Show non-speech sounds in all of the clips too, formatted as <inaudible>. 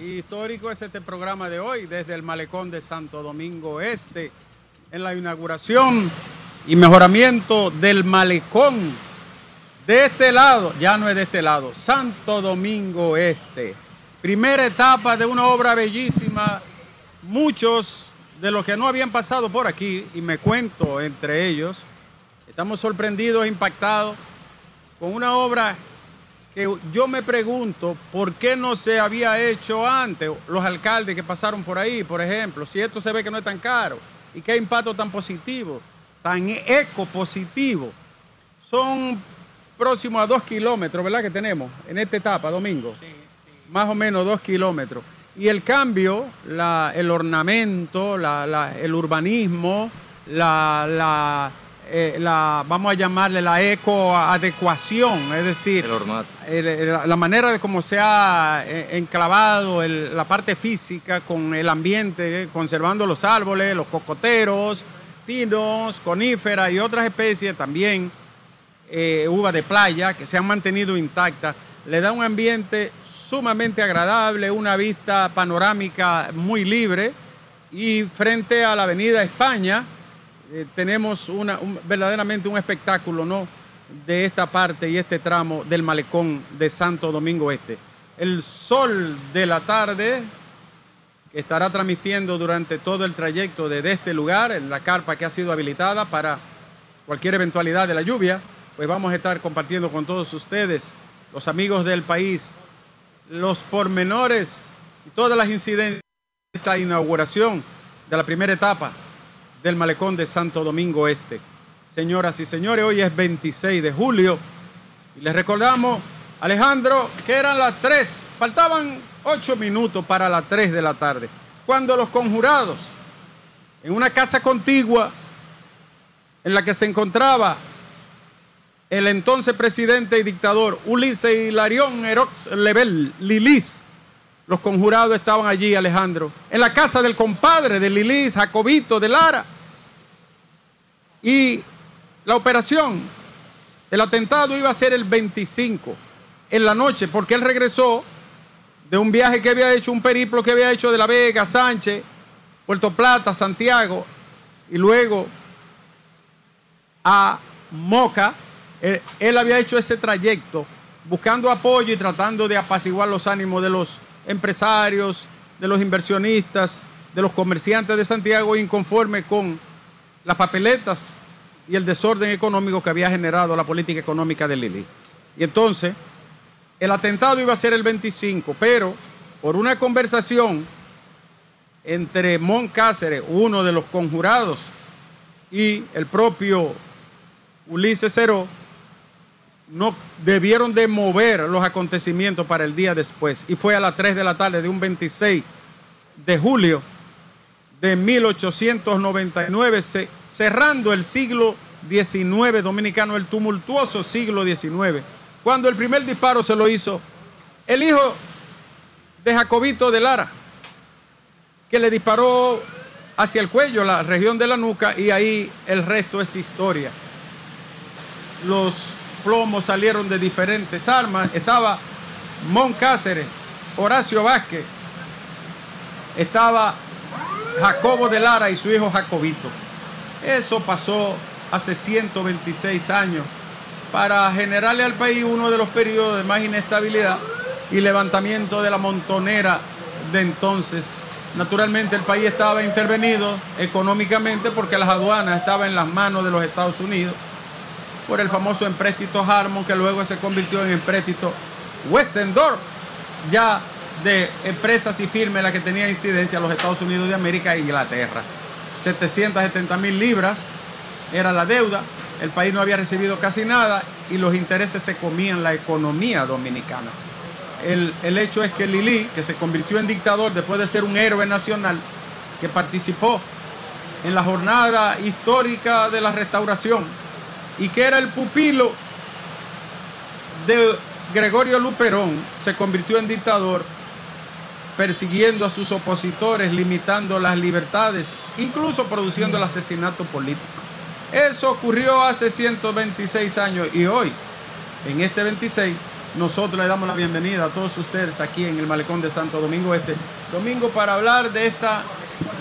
histórico es este programa de hoy, desde el malecón de Santo Domingo Este, en la inauguración y mejoramiento del malecón. De este lado, ya no es de este lado, Santo Domingo Este. Primera etapa de una obra bellísima. Muchos de los que no habían pasado por aquí, y me cuento entre ellos, estamos sorprendidos, impactados con una obra que yo me pregunto por qué no se había hecho antes. Los alcaldes que pasaron por ahí, por ejemplo, si esto se ve que no es tan caro y qué impacto tan positivo, tan eco positivo. Son próximos a dos kilómetros, ¿verdad? Que tenemos en esta etapa, domingo. Más o menos dos kilómetros. Y el cambio, la- el ornamento, la- la- el urbanismo, la, la, eh, la- vamos a llamarle la ecoadecuación, es decir, el- el- la manera de cómo se ha eh, enclavado el- la parte física con el ambiente, conservando los árboles, los cocoteros, pinos, coníferas y otras especies también, eh, uva de playa, que se han mantenido intactas, le da un ambiente sumamente agradable, una vista panorámica muy libre y frente a la avenida España eh, tenemos verdaderamente un espectáculo ¿no? de esta parte y este tramo del malecón de Santo Domingo Este. El sol de la tarde estará transmitiendo durante todo el trayecto desde este lugar, en la carpa que ha sido habilitada para cualquier eventualidad de la lluvia, pues vamos a estar compartiendo con todos ustedes, los amigos del país, los pormenores y todas las incidencias de esta inauguración de la primera etapa del malecón de Santo Domingo Este. Señoras y señores, hoy es 26 de julio y les recordamos, Alejandro, que eran las 3, faltaban 8 minutos para las 3 de la tarde, cuando los conjurados, en una casa contigua en la que se encontraba el entonces presidente y dictador Ulises Hilarión Erox Lebel, Lilis, los conjurados estaban allí, Alejandro, en la casa del compadre de Lilis, Jacobito de Lara. Y la operación, el atentado iba a ser el 25 en la noche, porque él regresó de un viaje que había hecho, un periplo que había hecho de La Vega, Sánchez, Puerto Plata, Santiago, y luego a Moca. Él, él había hecho ese trayecto buscando apoyo y tratando de apaciguar los ánimos de los empresarios, de los inversionistas, de los comerciantes de Santiago, inconforme con las papeletas y el desorden económico que había generado la política económica de Lili. Y entonces, el atentado iba a ser el 25, pero por una conversación entre Mon Cáceres, uno de los conjurados, y el propio Ulises Ceró, no debieron de mover los acontecimientos para el día después. Y fue a las 3 de la tarde de un 26 de julio de 1899, ce- cerrando el siglo XIX dominicano, el tumultuoso siglo XIX, cuando el primer disparo se lo hizo el hijo de Jacobito de Lara, que le disparó hacia el cuello, la región de la nuca, y ahí el resto es historia. Los plomos salieron de diferentes armas. Estaba Mon Cáceres, Horacio Vázquez, estaba Jacobo de Lara y su hijo Jacobito. Eso pasó hace 126 años para generarle al país uno de los periodos de más inestabilidad y levantamiento de la montonera de entonces. Naturalmente el país estaba intervenido económicamente porque las aduanas estaban en las manos de los Estados Unidos por el famoso empréstito Harmon que luego se convirtió en empréstito Westendorf, ya de empresas y firmas en las que tenía incidencia los Estados Unidos de América e Inglaterra. 770 mil libras era la deuda, el país no había recibido casi nada y los intereses se comían la economía dominicana. El, el hecho es que Lili, que se convirtió en dictador después de ser un héroe nacional, que participó en la jornada histórica de la restauración y que era el pupilo de Gregorio Luperón, se convirtió en dictador persiguiendo a sus opositores, limitando las libertades, incluso produciendo el asesinato político. Eso ocurrió hace 126 años y hoy, en este 26, nosotros le damos la bienvenida a todos ustedes aquí en el Malecón de Santo Domingo Este. Domingo para hablar de esta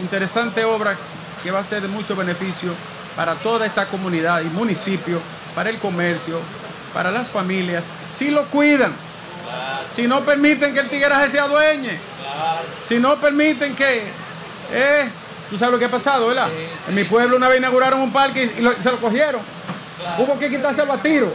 interesante obra que va a ser de mucho beneficio para toda esta comunidad y municipio, para el comercio, para las familias, si lo cuidan, si no permiten que el tigueraje se adueñe, si no permiten que... Eh, Tú sabes lo que ha pasado, ¿verdad? En mi pueblo una vez inauguraron un parque y, se lo cogieron. Hubo que quitarse a tiro.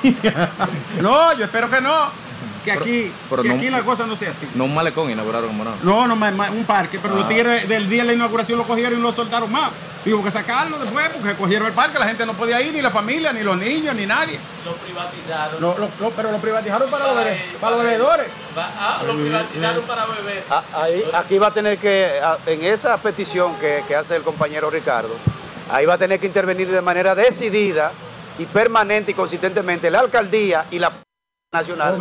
<laughs> no, yo espero que no que aquí, que aquí la cosa no sea así. No un malecón inauguraron, no. No, no, un parque, pero los ah. tigres del día de la inauguración lo cogieron y lo soltaron más. Digo que sacarlo después porque cogieron el parque, la gente no podía ir, ni la familia, ni los niños, ni nadie. Lo privatizaron. Lo, pero lo privatizaron para, los, para los bebedores. Ah, lo privatizaron para beber. Ah, ahí, aquí va a tener que, en esa petición que, que hace el compañero Ricardo, ahí va a tener que intervenir de manera decidida y permanente y consistentemente la alcaldía y la nacional.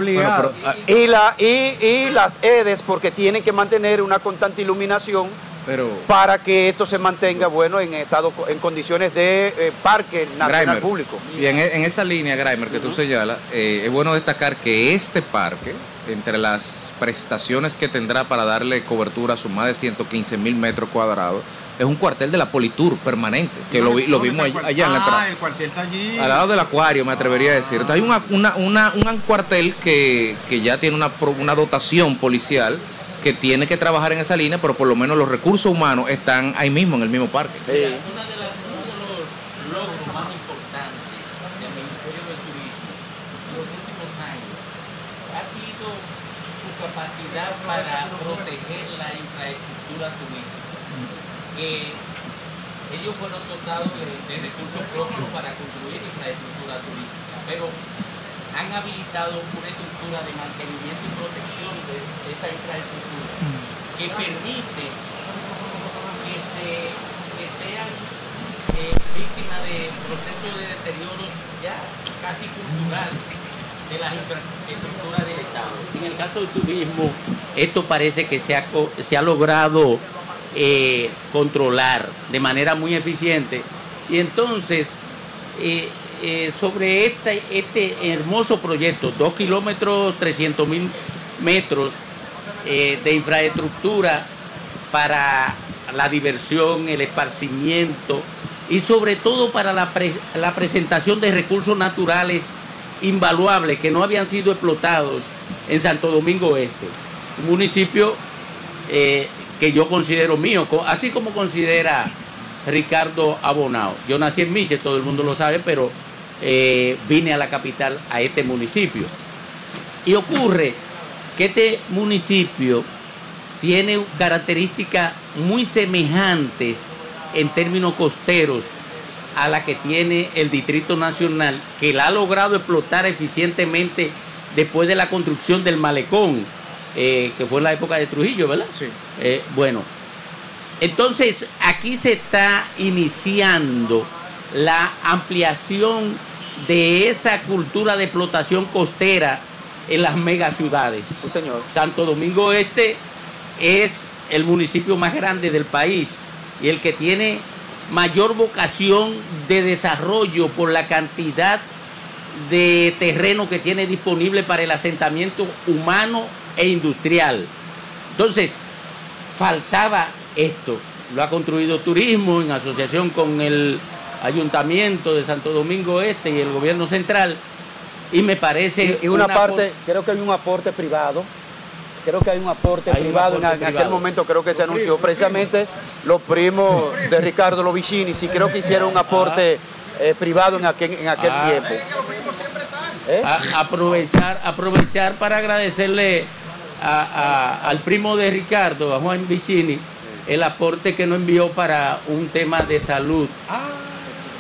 Ah, y, la, y, las EDES porque tienen que mantener una constante iluminación pero, para que esto se mantenga bueno en estado en condiciones de eh, parque nacional público. Y en, esa línea, Grimer, que tú señalas, eh, es bueno destacar que este parque, entre las prestaciones que tendrá para darle cobertura a sus más de 115 mil metros cuadrados, es un cuartel de la Politur permanente, que lo, lo vimos allá, en la Ah, el cuartel está allí. Al lado del acuario, me atrevería a decir. Entonces hay una, un cuartel que, ya tiene una, una dotación policial que tiene que trabajar en esa línea, pero por lo menos los recursos humanos están ahí mismo, en el mismo parque. Sí. Uno, de los logros más importantes del Ministerio de Turismo en los últimos años ha sido su capacidad para proteger la infraestructura turística que ellos fueron dotados de, recursos propios para construir infraestructura turística, pero han habilitado una estructura de mantenimiento y protección de, esa infraestructura que permite que, se, sean eh, víctimas de procesos de deterioro ya casi cultural de las infraestructuras del Estado. En el caso del turismo, esto parece que se ha, se ha logrado eh, controlar de manera muy eficiente. Y entonces, eh, eh, sobre este, hermoso proyecto, 2 kilómetros 300 mil metros de infraestructura para la diversión, el esparcimiento y sobre todo para la, la presentación de recursos naturales invaluables que no habían sido explotados en Santo Domingo Este, un municipio que yo considero mío, así como considera Ricardo Abonao. Yo nací en Miche, todo el mundo lo sabe, pero eh, vine a la capital, a este municipio. Y ocurre que este municipio tiene características muy semejantes en términos costeros a la que tiene el Distrito Nacional, que la ha logrado explotar eficientemente después de la construcción del malecón eh, que fue en la época de Trujillo, ¿verdad? Sí. Eh, bueno, entonces aquí se está iniciando la ampliación de esa cultura de explotación costera en las megaciudades. Sí, señor. Santo Domingo Este es el municipio más grande del país y el que tiene mayor vocación de desarrollo por la cantidad de terreno que tiene disponible para el asentamiento humano e industrial. Entonces, faltaba esto. Lo ha construido Turismo en asociación con el Ayuntamiento de Santo Domingo Este y el Gobierno Central. Y me parece... Y, una, parte, creo que hay un aporte privado. Creo que hay un aporte privado. en, aquel momento creo que se anunció precisamente los primos de Ricardo Lovicini. Sí, creo que hicieron un aporte eh, privado en aquel, en aquel ah. tiempo. aprovechar, aprovechar para agradecerle al primo de Ricardo, a Juan Vicini, el aporte que nos envió para un tema de salud. Ah,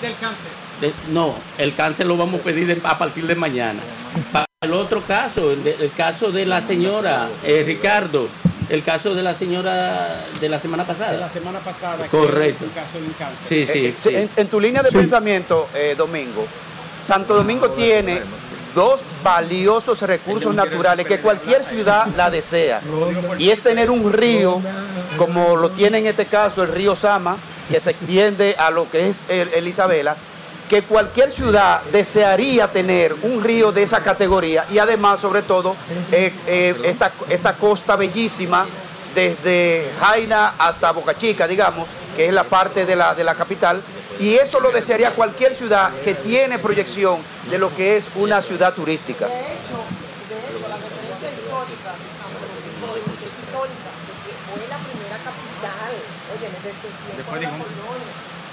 del cáncer. no, el cáncer lo vamos a pedir a partir de mañana. El otro caso, el, caso de la señora eh, Ricardo, el caso de la señora de la semana pasada. De la semana pasada. Correcto. un caso de un cáncer. Sí, sí. Eh, en, tu línea de pensamiento, eh, Domingo, Santo Domingo tiene dos valiosos recursos naturales que cualquier ciudad la desea. Y es tener un río, como lo tiene en este caso el río Sama, que se extiende a lo que es el, el Isabela, que cualquier ciudad desearía tener un río de esa categoría y además, sobre todo, eh, eh, esta, esta costa bellísima desde Jaina hasta Boca Chica, digamos, que es la parte de la, de la capital, y eso lo desearía cualquier ciudad que tiene proyección de lo que es una ciudad turística. De hecho, de hecho, la referencia histórica de Santo Domingo es histórica, porque fue la primera capital, oye, desde el tiempo de Napoleón,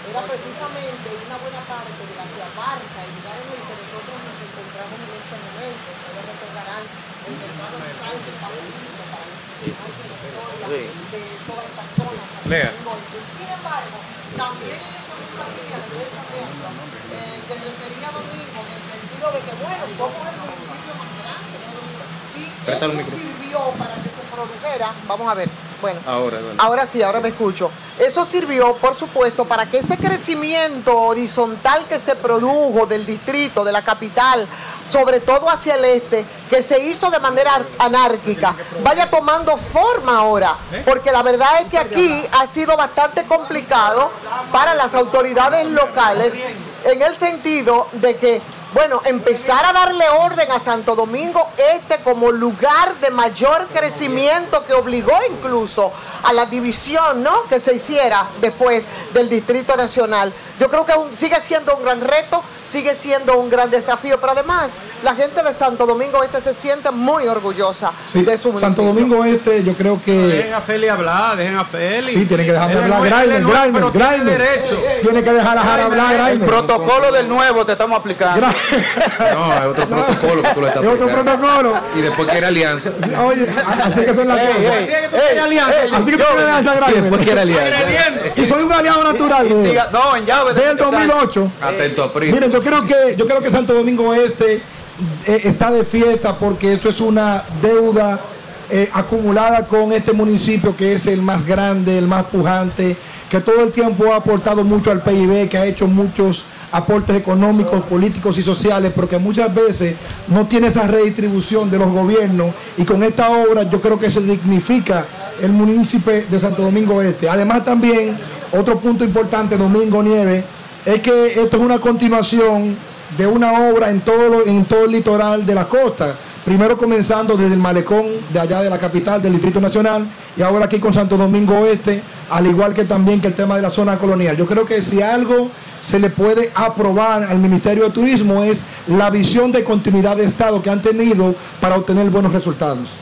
era precisamente una buena parte de la que abarca el lugar en el que nosotros nos encontramos en este momento. Ustedes recordarán el mercado de Sánchez favorito para los personajes de la historia Sí. de toda esta zona. Santo Lea. Domingo. Sin embargo, también en esa misma línea de desarrollo, eh, te refería a Domingo en el sentido de que, bueno, somos el municipio más grande. Y eso sirvió para que se produjera, vamos a ver, bueno, Ahora, dale. Ahora sí, ahora me escucho. Eso sirvió, por supuesto, para que ese crecimiento horizontal que se produjo del distrito, de la capital, sobre todo hacia el este, que se hizo de manera anárquica, vaya tomando forma ahora. Porque la verdad es que aquí ha sido bastante complicado para las autoridades locales en el sentido de que bueno, empezar a darle orden a Santo Domingo Este como lugar de mayor crecimiento que obligó incluso a la división, ¿no? Que se hiciera después del Distrito Nacional. Yo creo que sigue siendo un gran reto, sigue siendo un gran desafío, pero además la gente de Santo Domingo Este se siente muy orgullosa Sí, de su Santo municipio. Domingo Este, yo creo que Dejen a Feli hablar, dejen a Feli. Sí, tiene que dejarme hablar. nuevo, Grimer, pero tiene tiene que dejar a Jara hablar, El Grimer. protocolo del nuevo te estamos aplicando. No, es otro protocolo que tú le estás Es otro protocolo. Y después quiere alianza. Oye, así que son las cosas. Así que tú quieres alianza. Así que tú tienes alianza, Y Grimer. después quiere alianza. Agrediendo. Y soy un aliado natural. no, en llave de Desde el muchos años. 2008. Atento a Pri. Miren, yo creo que yo creo que Santo Domingo Este eh, está de fiesta porque esto es una deuda eh, acumulada con este municipio que es el más grande, el más pujante, que todo el tiempo ha aportado mucho al PIB, que ha hecho muchos aportes económicos, políticos y sociales, pero que muchas veces no tiene esa redistribución de los gobiernos y con esta obra yo creo que se dignifica el municipio de Santo Domingo Este. Además también, otro punto importante, Domingo Nieve, es que esto es una continuación de una obra en todo, en todo el litoral de la costa. Primero comenzando desde el malecón de allá de la capital del Distrito Nacional y ahora aquí con Santo Domingo Oeste, al igual que también que el tema de la zona colonial. Yo creo que si algo se le puede aprobar al Ministerio de Turismo es la visión de continuidad de Estado que han tenido para obtener buenos resultados.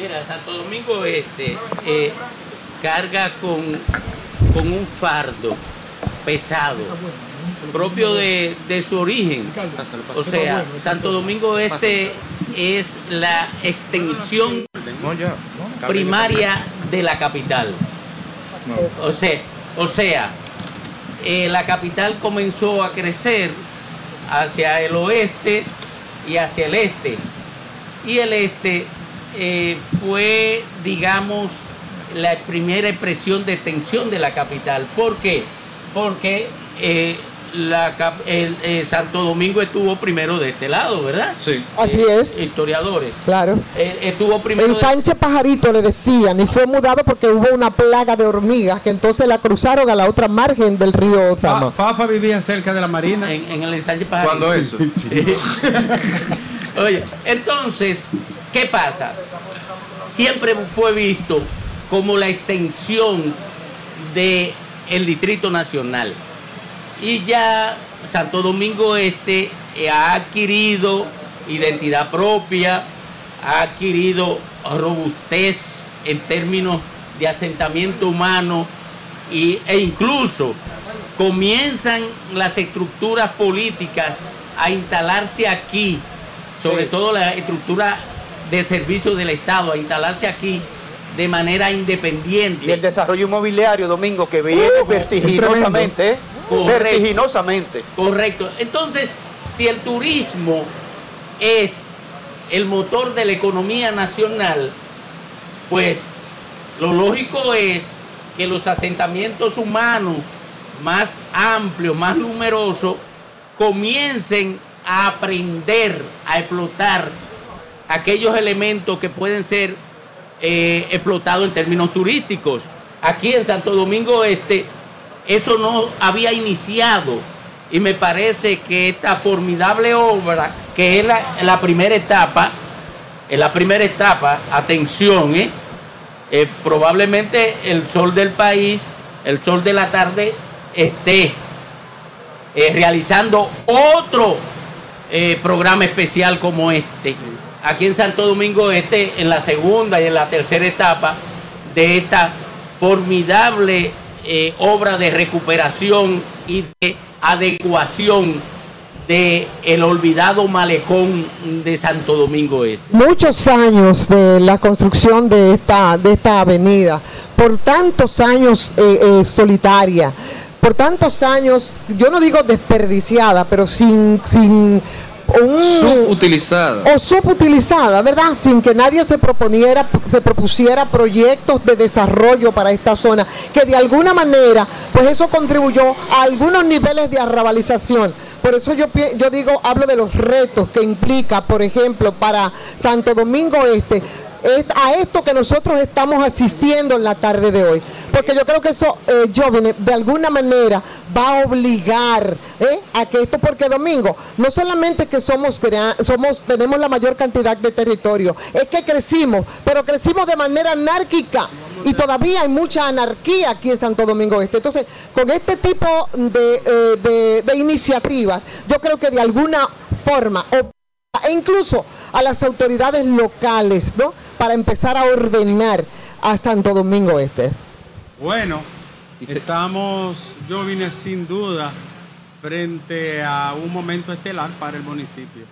Mira, Santo Domingo Este eh, carga con, con un fardo pesado, propio de, de su origen. O sea, Santo Domingo Este es la extensión primaria de la capital. O sea, o sea eh, la capital comenzó a crecer hacia el oeste y hacia el este. Y el este eh, fue, digamos, la primera expresión de extensión de la capital. ¿Por qué? Porque eh, la, cap- el, eh, Santo Domingo estuvo primero de este lado, ¿verdad? Sí. Así Eh, es, Historiadores. claro. Eh, estuvo primero En de- Sánchez Pajarito le decían y fue mudado porque hubo una plaga de hormigas que entonces la cruzaron a la otra margen del río Fa- Zama. Fafa vivía cerca de la marina. en, en el ensanche pajarito. ¿Cuándo eso? <laughs> Sí. <laughs> Oye, entonces, ¿qué pasa? Siempre fue visto como la extensión de el Distrito Nacional. Y ya Santo Domingo Este eh, ha adquirido identidad propia, ha adquirido robustez en términos de asentamiento humano y, e incluso comienzan las estructuras políticas a instalarse aquí, sobre Sí. todo la estructura de servicio del Estado, a instalarse aquí de manera independiente. Y el desarrollo inmobiliario, Domingo, que viene vertiginosamente, ¿eh? Correcto. vertiginosamente. Correcto. Entonces, si el turismo es el motor de la economía nacional, pues lo lógico es que los asentamientos humanos más amplios, más numerosos, comiencen a aprender a explotar aquellos elementos que pueden ser eh, explotados en términos turísticos. Aquí en Santo Domingo Este eso no había iniciado y me parece que esta formidable obra, que es la, primera etapa, en la primera etapa, atención, ¿eh? Eh, probablemente el sol del país, el sol de la tarde, esté eh, realizando otro programa especial como este. Aquí en Santo Domingo Este, en la segunda y en la tercera etapa de esta formidable obra de recuperación y de adecuación de el olvidado malecón de Santo Domingo Este. Muchos años de la construcción de esta, de esta avenida, por tantos años eh, eh, solitaria, por tantos años, yo no digo desperdiciada, pero sin, sin subutilizada o subutilizada, ¿verdad? Sin que nadie se proponiera, se propusiera proyectos de desarrollo para esta zona, que de alguna manera, pues eso contribuyó a algunos niveles de arrabalización. Por eso yo, yo digo, hablo de los retos que implica, por ejemplo, para Santo Domingo Este, a esto que nosotros estamos asistiendo en la tarde de hoy. Porque yo creo que eso, eh, jóvenes, de alguna manera va a obligar eh, a que esto, porque domingo, no solamente que somos, somos, tenemos la mayor cantidad de territorio, es que crecimos, pero crecimos de manera anárquica y todavía hay mucha anarquía aquí en Santo Domingo Este. Entonces, con este tipo de, eh, de iniciativas, yo creo que de alguna forma, e incluso a las autoridades locales, ¿no? Para empezar a ordenar a Santo Domingo Este. Bueno, estamos, yo vine sin duda frente a un momento estelar para el municipio.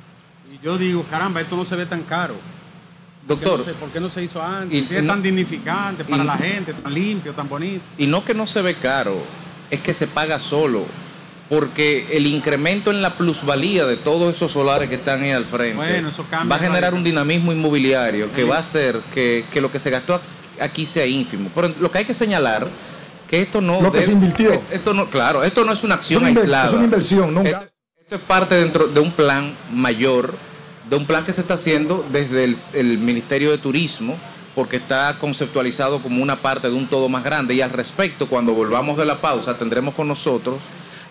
Y yo digo, caramba, esto no se ve tan caro. Doctor. ¿Por qué no se, hizo antes? es tan dignificante para la gente, tan limpio, tan bonito. Y no que no se ve caro, es que se paga solo porque el incremento en la plusvalía de todos esos solares que están ahí al frente va a generar un dinamismo inmobiliario que va a hacer que, lo que se gastó aquí sea ínfimo. Pero lo que hay que señalar que esto no lo que se invirtió. esto no claro esto no es una acción aislada es una inversión no esto, es parte dentro de un plan mayor de un plan que se está haciendo desde el Ministerio de Turismo porque está conceptualizado como una parte de un todo más grande. Y al respecto cuando volvamos de la pausa tendremos con nosotros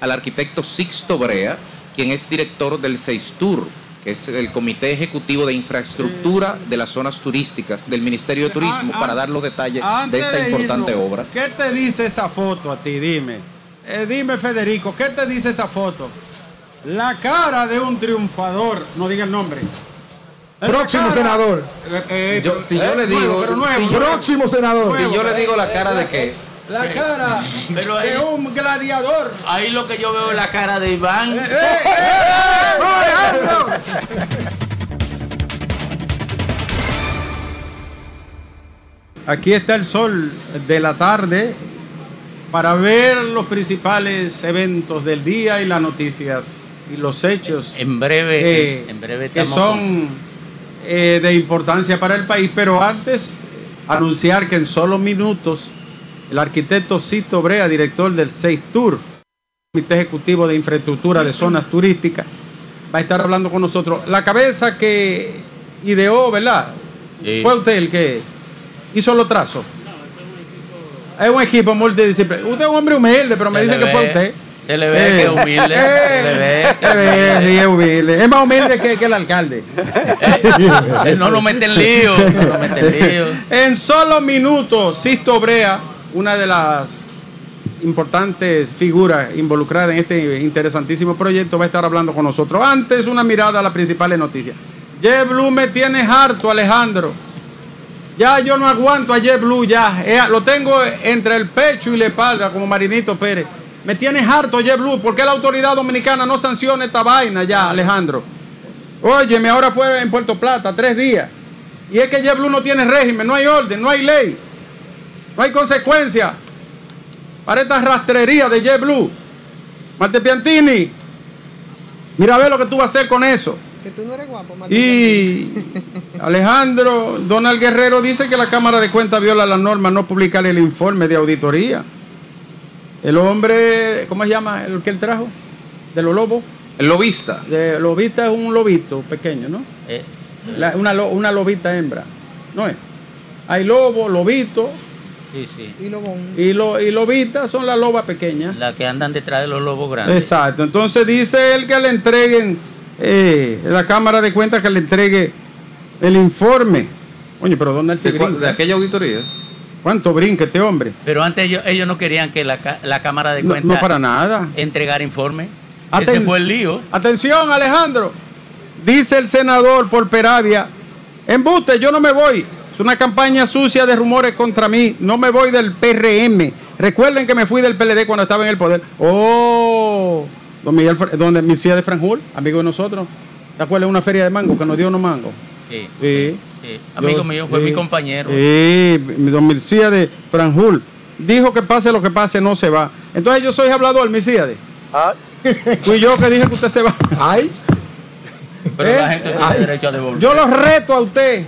al arquitecto Sixto Brea, quien es director del Seistur, que es el Comité Ejecutivo de Infraestructura de las Zonas Turísticas del Ministerio de Turismo, ah, para dar los detalles de esta importante obra. ¿Qué te dice esa foto a ti? Dime. Eh, dime, Federico, ¿qué te dice esa foto? La cara de un triunfador, no diga el nombre. próximo senador. Eh, eh, si yo le digo, próximo senador. Si yo le digo la cara de qué la cara Pero de un gladiador. Ahí lo que yo veo es la cara de Iván. Eh, eh, eh, Aquí está el sol de la tarde para ver los principales eventos del día y las noticias y los hechos. En breve, en breve que son de importancia para el país. Pero antes, anunciar que en solo minutos el arquitecto Cito Brea, director del Seis Tour, Comité Ejecutivo de Infraestructura de Zonas Turísticas, va a estar hablando con nosotros. La cabeza que ideó, ¿verdad? Fue usted el que hizo los trazos. Es un equipo multidisciplinario. Usted es un hombre humilde, pero me dice que fue usted. Se le ve que es humilde. se le ve. Se ve, sí, es humilde. Es más humilde que, que el alcalde. Él no lo mete en lío. No lo mete en lío. En solo minutos, Sisto Brea una de las importantes figuras involucradas en este interesantísimo proyecto va a estar hablando con nosotros. Antes, una mirada a las principales noticias. JetBlue me tiene harto, Alejandro. Ya yo no aguanto a JetBlue, ya. Eh, lo tengo entre el pecho y la espalda, como Marinito Pérez. Me tiene harto JetBlue. ¿Por qué la autoridad dominicana no sanciona esta vaina ya, Alejandro? Óyeme, ahora fue en Puerto Plata, tres días. Y es que JetBlue no tiene régimen, no hay orden, no hay ley. No hay consecuencia para esta rastrería de JetBlue. Marte Piantini, mira a ver lo que tú vas a hacer con eso. Que tú no eres guapo, Y Alejandro Donald Guerrero dice que la Cámara de Cuentas viola la norma no publicar el informe de auditoría. El hombre, ¿cómo se llama? El que él trajo, de los lobos. El lobista. De, lobista es un lobito pequeño, ¿no? Eh, La- una, una lobita hembra. ¿No es? Hay lobo, lobito sí, sí. Y lo y, lo, y lobita son las lobas pequeñas. La que andan detrás de los lobos grandes. Exacto. Entonces dice él que le entreguen, eh, la Cámara de Cuentas que le entregue el informe. Oye, pero ¿dónde él se ¿De, de aquella auditoría? ¿Cuánto brinca este hombre? Pero antes ellos, ellos no querían que la, la Cámara de No, Cuentas no para nada. entregara informe. Aten- Ese fue el lío. Atención, Alejandro. Dice el senador por Peravia. Embuste, yo no me voy. Es una campaña sucia de rumores contra mí. No me voy del PRM. Recuerden que me fui del PLD cuando estaba en el poder. Oh, don Miguel, donde de Franjul, amigo de nosotros. ¿Te acuerdas de una feria de mango que nos dio unos mangos? Sí, Sí. sí. Amigo Yo- mío, fue sí. mi compañero. Sí, don Mircía de Franjul. Dijo que pase lo que pase, no se va. Entonces yo soy hablador, Mircíade. Ah, <laughs> Fui yo que dije que usted se va. Ay, Pero ¿Eh? la gente tiene Ay. derecho a devolver. Yo lo reto a usted.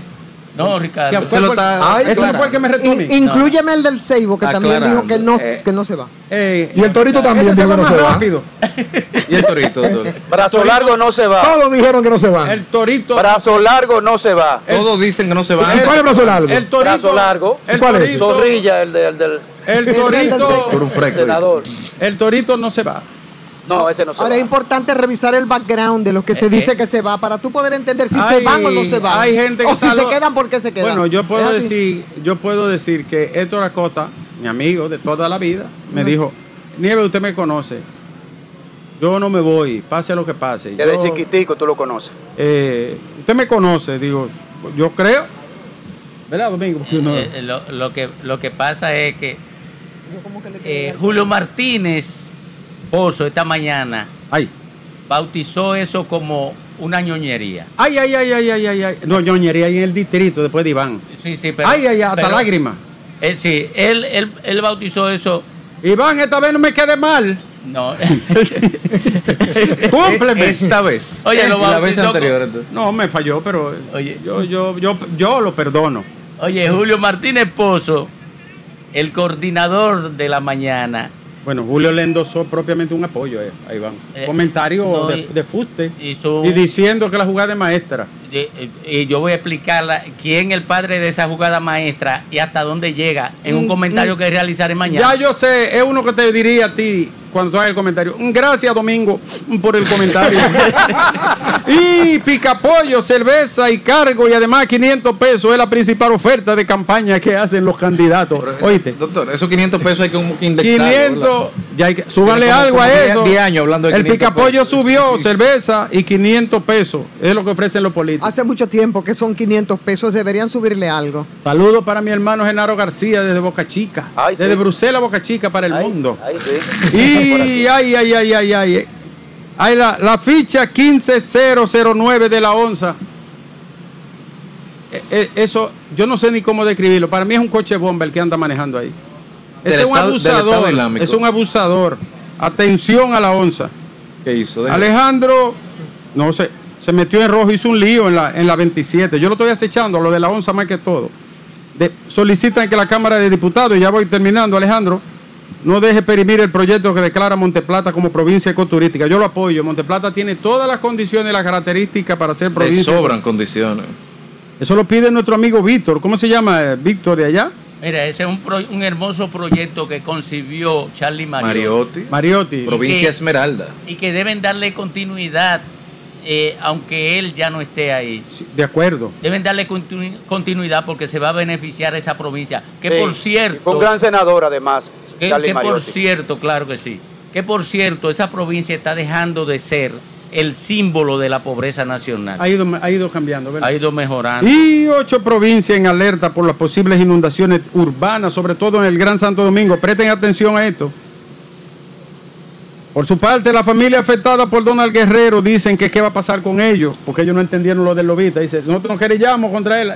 No, Ricardo. Se lo por- está Ay, ese no fue el que me retó a mí. In- inclúyeme el del Seibo, que también dijo que no, Eh, que no se va. Eh, y el torito también dijo va que no se va. rápido. <laughs> Y el torito, doctor. brazo largo no se va. Todos dijeron que no se van. El torito. Brazo largo no se va. Todos dicen que no se van. el- ¿Cuál es el brazo largo? El torito. Brazo largo. El ¿Cuál es? torito. Zorrilla, el, de- el del El torito. Por un el senador. El torito no se va. No, ese no se Ahora va. es importante revisar el background de lo que se dice que se va para tú poder entender si se van o no se van. Hay gente que o si se quedan, ¿por qué se quedan? Bueno, yo ¿Es puedo decir, yo puedo decir que Héctor Acosta, mi amigo de toda la vida, me dijo, Nieve, usted me conoce. Yo no me voy, pase lo que pase. Desde Yo- chiquitico tú lo conoces. eh, usted me conoce, digo, yo creo. ¿Verdad, Domingo? Porque Eh, eh, lo, lo que, lo que pasa es que eh, Julio Martínez Pozo esta mañana Ay, bautizó eso como una ñoñería. ay, ay, ay, ay, ay, ay, ay. No, ñoñería ahí en el distrito después de Iván. Sí, sí, pero. ay, ay, ay, hasta pero- lágrimas. eh, sí, él, él, él bautizó eso. Iván, esta vez no me quede mal. No. <laughs> Cúmpleme. Esta vez. Oye, lo la vez anterior. entonces. No, me falló, pero Oye. yo, yo, yo, yo lo perdono. Oye, Julio Martínez Pozo, el coordinador de la mañana, Bueno, Julio le endosó propiamente un apoyo eh, a Iván. Eh, Comentario no, de, y- de fuste. hizo Y diciendo que la jugada es maestra. y, y yo voy a explicarla quién es el padre de esa jugada maestra y hasta dónde llega en un Mm, comentario mm. que realizaré mañana. Ya yo sé, es uno que te diría a ti cuando tú hagas el comentario. "Mm, Gracias, Domingo, por el comentario. <laughs> y picapollo, cerveza y cargo y además 500 pesos es la principal oferta de campaña que hacen los candidatos. Eso- Oíste. Doctor, esos 500 pesos hay que indexarlo, 500, ya hay que, súbanle como- algo a como 10 eso. 10 años hablando de El 500 picapollo pesos. subió, cerveza y 500 pesos. Es lo que ofrecen los políticos. Hace mucho tiempo que son 500 pesos, deberían subirle algo. Saludos para mi hermano Genaro García desde Boca Chica. Ay, sí. desde Bruselas, Boca Chica para el Ay, mundo. ay, sí. Y ay, ay, ay, ay, ay. Hay la, la ficha 15009 de la onza. Eh, eh, eso, yo no sé ni cómo describirlo. Para mí es un coche bomba el que anda manejando ahí. Ese es un Estado- abusador. Es un abusador. Atención a la onza. ¿Qué hizo? Déjame. Alejandro, no sé, se metió en rojo, hizo un lío en la, en la 27. Yo lo estoy acechando, lo de la onza más que todo. De- solicitan que la Cámara de Diputados, y ya voy terminando, Alejandro, no deje perimir el proyecto que declara Monteplata como provincia ecoturística. Yo lo apoyo. Monteplata tiene todas las condiciones y las características para ser Le provincia. sobran condiciones. Eso lo pide nuestro amigo Víctor. ¿Cómo se llama eh, Víctor de allá? Mira, ese es un, pro- un hermoso proyecto que concibió Charlie Mariotti. Mariotti. Mariotti. Provincia que- Esmeralda. y que deben darle continuidad, eh, aunque él ya no esté ahí. Sí, De acuerdo. Deben darle continu- continuidad porque se va a beneficiar esa provincia. Que Sí. por cierto, Fue un gran senador, además, que, por cierto, claro que sí. Que por cierto, esa provincia está dejando de ser el símbolo de la pobreza nacional. Ha ido, ha ido cambiando, ¿verdad? Ha ido mejorando. Y ocho provincias en alerta por las posibles inundaciones urbanas, sobre todo en el Gran Santo Domingo. Presten atención a esto. Por su parte, la familia afectada por Donald Guerrero dicen que qué va a pasar con ellos, porque ellos no entendieron lo del lobista. Dice, nosotros nos querellamos contra él.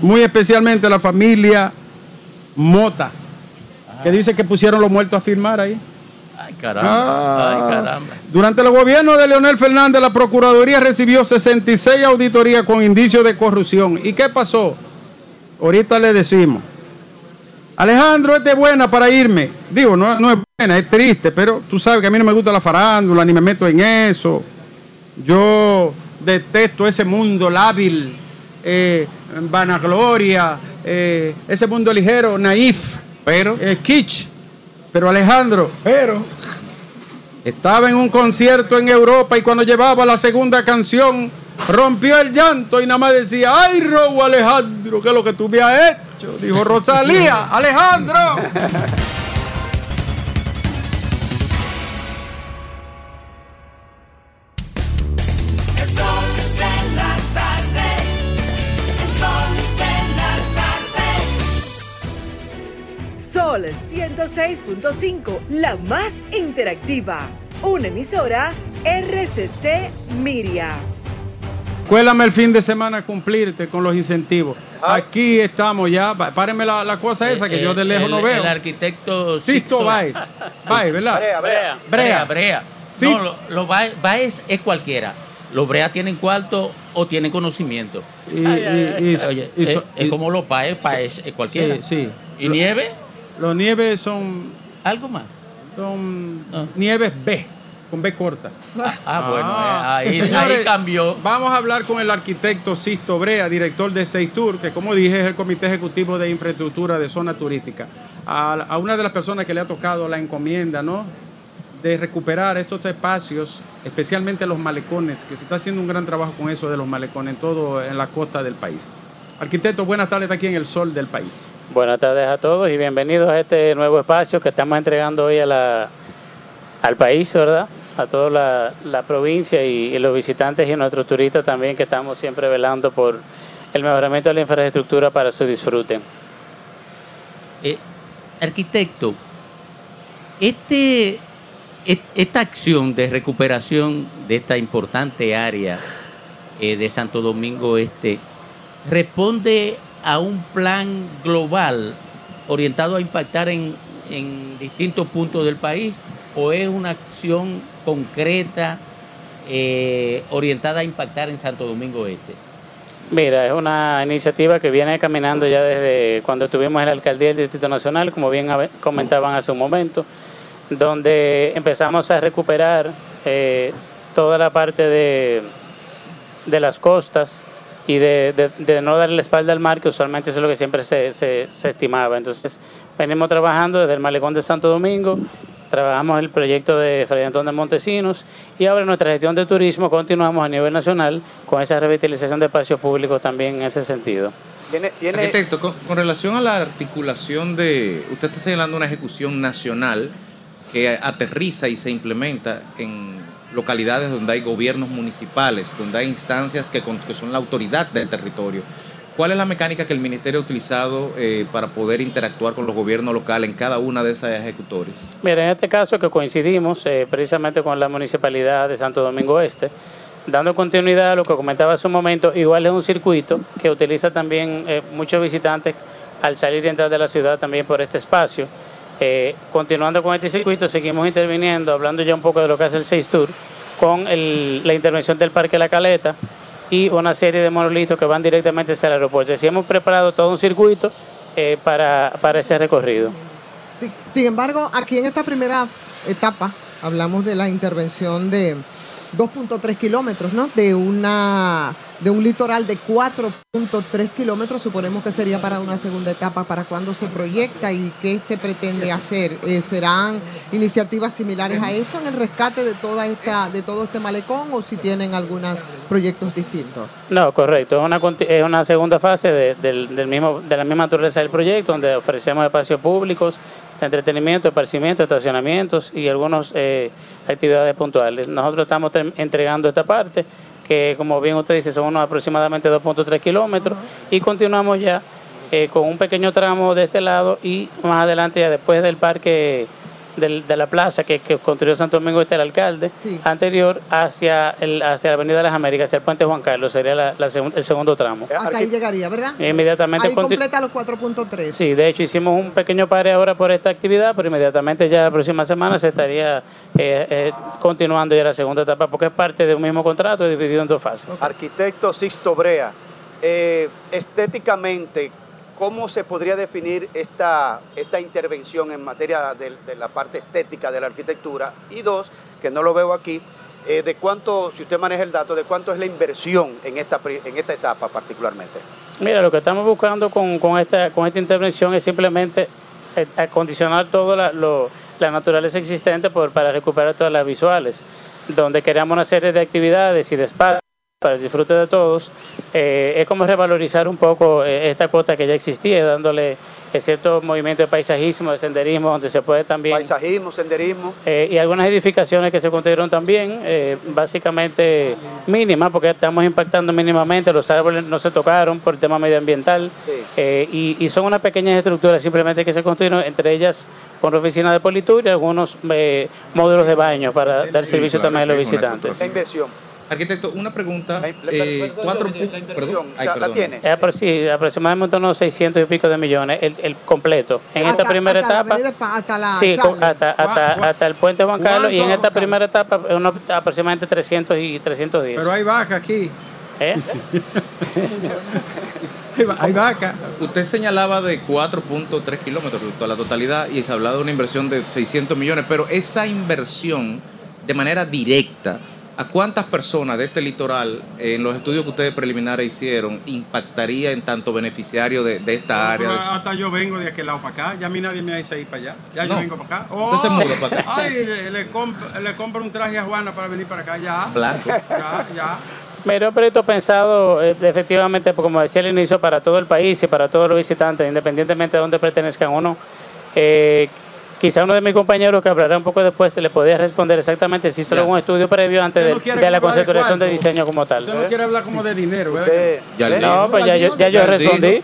Muy especialmente la familia Mota, que dice que pusieron los muertos a firmar ahí. Ay, caramba. Ah. Ay, caramba. Durante el gobierno de Leonel Fernández, la Procuraduría recibió 66 auditorías con indicios de corrupción. ¿Y qué pasó? Ahorita le decimos. Alejandro, es buena para irme. Digo, no, no es buena, es triste, pero tú sabes que a mí no me gusta la farándula, ni me meto en eso. Yo detesto ese mundo lábil, eh, vanagloria, eh, ese mundo ligero, naif, Pero, eh, kitsch. Pero Alejandro, Pero, estaba en un concierto en Europa y cuando llevaba la segunda canción rompió el llanto y nada más decía, ay Robo Alejandro, ¿qué es lo que tú me has hecho? Dijo Rosalía, Alejandro. <laughs> Sol 106.5, la más interactiva. Una emisora RCC Miria. Cuélame el fin de semana a cumplirte con los incentivos. Aquí estamos ya. Párenme la, la cosa esa que Eh, yo de lejos el- no veo. El arquitecto Sisto Báez. <laughs> Báez, ¿verdad? Brea, Brea. Brea, Brea. Brea. Sí. No, lo, lo Báez, Báez es cualquiera. Los Brea tienen cuarto o tienen conocimiento. Y, y- y- Oye, y es, como los Báez, Báez es cualquiera. Sí, sí. ¿Y nieve? Los nieves son, ¿Algo más? son Ah. nieves B, con B corta. Ah, bueno, Ah. eh, ahí, Señores, ahí cambió. Vamos a hablar con el arquitecto Sisto Brea, director de Seitur, que como dije es el Comité Ejecutivo de Infraestructura de Zona Turística. A, a una de las personas que le ha tocado la encomienda, ¿no? De recuperar estos espacios, especialmente los malecones, que se está haciendo un gran trabajo con eso de los malecones en todo en la costa del país. Arquitecto, buenas tardes, aquí en el sol del país. Buenas tardes a todos y bienvenidos a este nuevo espacio que estamos entregando hoy a la, al país, ¿verdad? A toda la, la provincia y, y los visitantes y nuestros turistas también que estamos siempre velando por el mejoramiento de la infraestructura para su disfrute. Eh, arquitecto, este, et- esta acción de recuperación de esta importante área eh, de Santo Domingo Este responde a un plan global orientado a impactar en, en distintos puntos del país o es una acción concreta eh, orientada a impactar en Santo Domingo Este? Mira, es una iniciativa que viene caminando ya desde cuando estuvimos en la alcaldía del Distrito Nacional, como bien comentaban hace un momento, donde empezamos a recuperar eh, toda la parte de, de las costas y de, de- de no darle la espalda al mar, que usualmente eso es lo que siempre se, se- se estimaba. Entonces, venimos trabajando desde el Malecón de Santo Domingo, trabajamos el proyecto de Fray Antón de Montesinos y ahora en nuestra gestión de turismo continuamos a nivel nacional con esa revitalización de espacios públicos también en ese sentido. Tiene, tiene, arquitecto, con, con relación a la articulación de, usted está señalando una ejecución nacional que aterriza y se implementa en localidades donde hay gobiernos municipales, donde hay instancias que, son la autoridad del territorio. ¿Cuál es la mecánica que el ministerio ha utilizado eh, para poder interactuar con los gobiernos locales en cada una de esas ejecutores? Mira, en este caso que coincidimos eh, precisamente con la municipalidad de Santo Domingo Este, dando continuidad a lo que comentaba hace un momento, igual es un circuito que utiliza también eh, muchos visitantes al salir y entrar de la ciudad también por este espacio. Eh, continuando con este circuito, seguimos interviniendo, hablando ya un poco de lo que hace el 6 Tour, con la intervención del Parque La Caleta y una serie de monolitos que van directamente hacia el aeropuerto. Así hemos preparado todo un circuito eh, para, para ese recorrido. Sin embargo, aquí en esta primera etapa hablamos de la intervención de 2.3 kilómetros, ¿no? De una de un litoral de 4.3 kilómetros, suponemos que sería para una segunda etapa, para cuándo se proyecta y qué se pretende hacer. Eh, ¿Serán iniciativas similares a esto en el rescate de toda esta, de todo este malecón o si tienen algunos proyectos distintos? No, correcto. Es una, es una segunda fase de, del mismo, de la misma naturaleza del proyecto, donde ofrecemos espacios públicos, de entretenimiento, esparcimiento, estacionamientos y algunas eh, actividades puntuales. Nosotros estamos entregando esta parte, que como bien usted dice, son unos aproximadamente 2.3 kilómetros, y continuamos ya eh, con un pequeño tramo de este lado y más adelante, ya después del parque del- de la plaza que, que construyó Santo Domingo este el alcalde Sí. anterior hacia el hacia la Avenida de las Américas, hacia el puente Juan Carlos, sería la- la segun- el segundo tramo. Hasta ahí llegaría, ¿verdad? Inmediatamente Ahí completa los 4.3. Sí, de hecho hicimos un pequeño pare ahora por esta actividad, pero inmediatamente ya la próxima semana se estaría eh, eh, continuando ya la segunda etapa, porque es parte de un mismo contrato dividido en dos fases. Arquitecto Sixto Brea, eh, estéticamente, ¿cómo se podría definir esta, esta intervención en materia de, la parte estética de la arquitectura? Y dos, que no lo veo aquí, eh, de cuánto, si usted maneja el dato, de cuánto es la inversión en esta, en esta etapa particularmente. Mira, lo que estamos buscando con, con esta, con esta intervención es simplemente eh, acondicionar toda la, lo- la naturaleza existente por- para recuperar todas las visuales, donde queremos una serie de actividades y de espacios para el disfrute de todos. Eh, es como revalorizar un poco eh, esta cuota que ya existía, dándole eh, cierto movimiento de paisajismo, de senderismo, donde se puede también... Paisajismo, senderismo. Eh, y algunas edificaciones que se construyeron también, eh, básicamente mínimas, porque estamos impactando mínimamente, los árboles no se tocaron por el tema medioambiental, eh, y, y son unas pequeñas estructuras simplemente que se construyeron, entre ellas una oficina de politur y algunos eh, módulos de baño para dar servicio claro, también a los visitantes. La inversión. Arquitecto, una pregunta. la- eh, perdón, cuatro la- perdón, ay, la tiene. Es apro- sí, aproximadamente unos 600 y pico de millones, el, el completo. En esta primera hasta etapa... hasta la Sí, hasta, hasta, hasta el puente Juan Carlos y en esta primera etapa unos aproximadamente 300 y 310. Pero hay vaca aquí. ¿Eh? Hay va- Hay vaca. Usted señalaba de 4.3 kilómetros toda la totalidad y se hablaba de una inversión de 600 millones, pero esa inversión de manera directa, ¿a cuántas personas de este litoral, en los estudios que ustedes preliminares hicieron, impactaría en tanto beneficiario de, de esta área? Hasta yo vengo de aquel lado para acá. Ya a mí nadie me dice ir para allá. Ya yo No. vengo para acá. Usted se muda para acá. <laughs> Ay, le, le comp- le compro un traje a Juana para venir para acá. Ya. Blanco. Ya, ya. Mira, un proyecto pensado eh, efectivamente, pues, como decía al inicio, para todo el país y para todos los visitantes, independientemente de dónde pertenezcan o no. Eh, quizá uno de mis compañeros que hablará un poco después se le podría responder exactamente si hizo algún estudio previo antes de, no quiere de la de conceptualización de diseño como tal. Usted no quiere hablar como de dinero, ¿verdad? ¿eh? No, pues ya yo, ya yo respondí.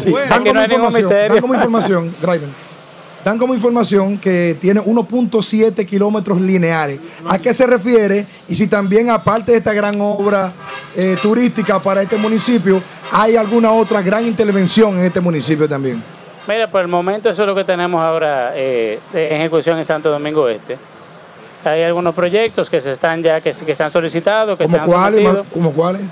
Sí, dan, Aquí no como hay ningún información, misterio. dan como información, Driver, dan como información que tiene 1.7 kilómetros lineales. ¿A qué se refiere? Y si también, aparte de esta gran obra eh, turística para este municipio, hay alguna otra gran intervención en este municipio también. Mira, por el momento eso es lo que tenemos ahora eh, de ejecución en Santo Domingo Este. Hay algunos proyectos que se están ya, que, que se han solicitado, que se ¿Como han cuáles? sometido. ¿Como cuáles?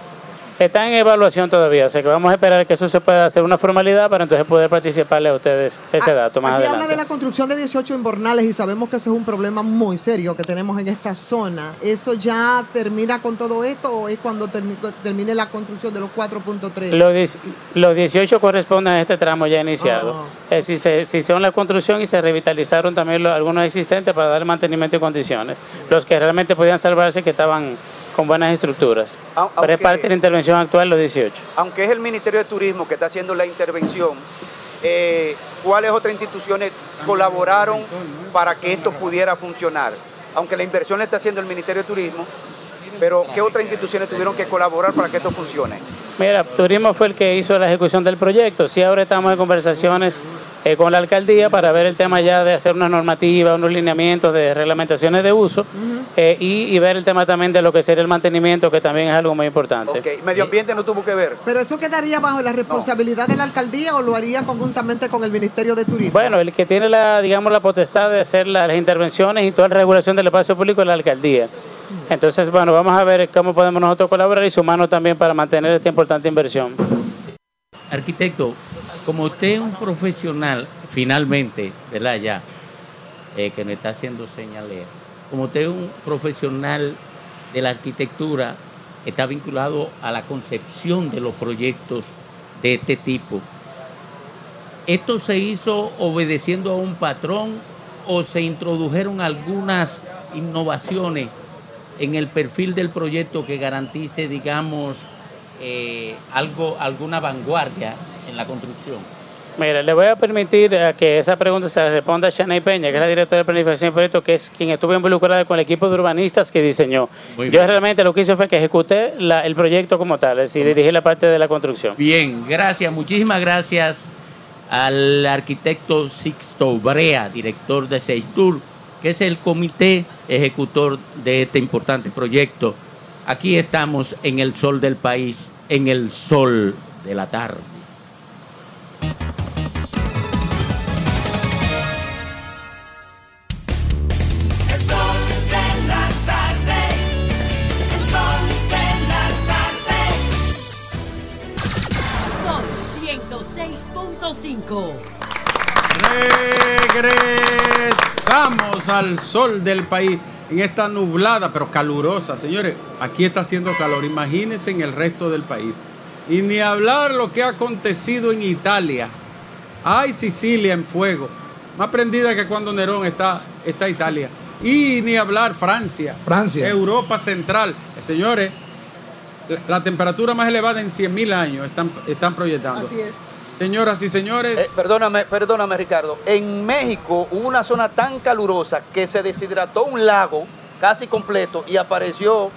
Están en evaluación todavía, o sea que vamos a esperar que eso se pueda hacer una formalidad para entonces poder participarle a ustedes ese dato más Aquí habla de adelante. la construcción de 18 inbornales y sabemos que ese es un problema muy serio que tenemos en esta zona. ¿Eso ya termina con todo esto o es cuando termi- termine la construcción de los 4.3? Los, los 18 corresponden a este tramo ya iniciado. Ah. Es decir, se, se hicieron la construcción y se revitalizaron también los- algunos existentes para dar mantenimiento y condiciones. Los que realmente podían salvarse que estaban con buenas estructuras. Au- Pero es aunque- parte de la intervención actual los 18. Aunque es el Ministerio de Turismo que está haciendo la intervención, eh, ¿cuáles otras instituciones colaboraron para que esto pudiera funcionar? Aunque la inversión la está haciendo el Ministerio de Turismo, pero ¿qué otras instituciones tuvieron que colaborar para que esto funcione? Mira, Turismo fue el que hizo la ejecución del proyecto. Sí, ahora estamos en conversaciones eh, con la alcaldía para ver el tema ya de hacer unas normativas, unos lineamientos de reglamentaciones de uso eh, y, y ver el tema también de lo que sería el mantenimiento, que también es algo muy importante. Ok, Medio ambiente no tuvo que ver. ¿Pero eso quedaría bajo la responsabilidad de la alcaldía o lo haría conjuntamente con el Ministerio de Turismo? Bueno, el que tiene la, digamos, la potestad de hacer la- las intervenciones y toda la regulación del espacio público es la alcaldía. Entonces, bueno, vamos a ver cómo podemos nosotros colaborar y sumarnos también para mantener esta importante inversión. Arquitecto, como usted es un profesional, finalmente, ¿verdad? Ya, eh, que me está haciendo señaler, como usted es un profesional de la arquitectura, está vinculado a la concepción de los proyectos de este tipo. ¿Esto se hizo obedeciendo a un patrón o se introdujeron algunas innovaciones en el perfil del proyecto que garantice, digamos, eh, algo, alguna vanguardia en la construcción? Mira, le voy a permitir a que esa pregunta se la responda a Shanay Peña, que es la directora de planificación y proyecto, que es quien estuvo involucrada con el equipo de urbanistas que diseñó. Muy Yo bien. realmente lo que hice fue que ejecuté la- el proyecto como tal, es decir, dirigí la parte de la construcción. Bien, gracias, muchísimas gracias al arquitecto Sixto Brea, director de Seistur, que es el comité ejecutor de este importante proyecto. Aquí estamos en el sol del país, en el sol de la tarde. El sol de la tarde. El sol de la tarde. Son Regresamos al sol del país en esta nublada pero calurosa. Señores, aquí está haciendo calor. Imagínense en el resto del país. Y ni hablar lo que ha acontecido en Italia. Ay, Sicilia en fuego. Más prendida que cuando Nerón está, está Italia. Y ni hablar Francia. Francia. Europa Central. Señores, la, la temperatura más elevada en 100.000 años están, están proyectando. Así es. Señoras y señores. Eh, perdóname, perdóname, Ricardo. En México hubo una zona tan calurosa que se deshidrató un lago casi completo y apareció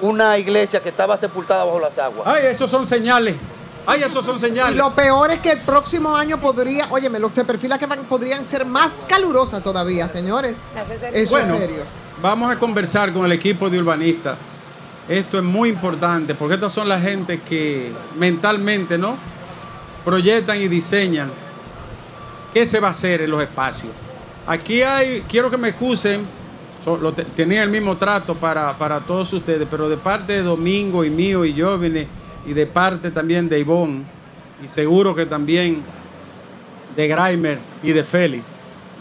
una iglesia que estaba sepultada bajo las aguas. Ay, esos son señales. Ay, esos son Y señales. lo peor es que el próximo año podría, óyeme, lo se perfila que van- podrían ser más calurosas todavía, señores. Eso Bueno, es serio. Vamos a conversar con el equipo de urbanistas. Esto es muy importante porque estas son la gente que mentalmente, ¿no? Proyectan y diseñan qué se va a hacer en los espacios. Aquí hay, quiero que me excusen, so- lo te- tenía el mismo trato para, para todos ustedes, pero de parte de Domingo y mío y Jóvenes y de parte también de Ivonne y seguro que también de Graimer y de Félix.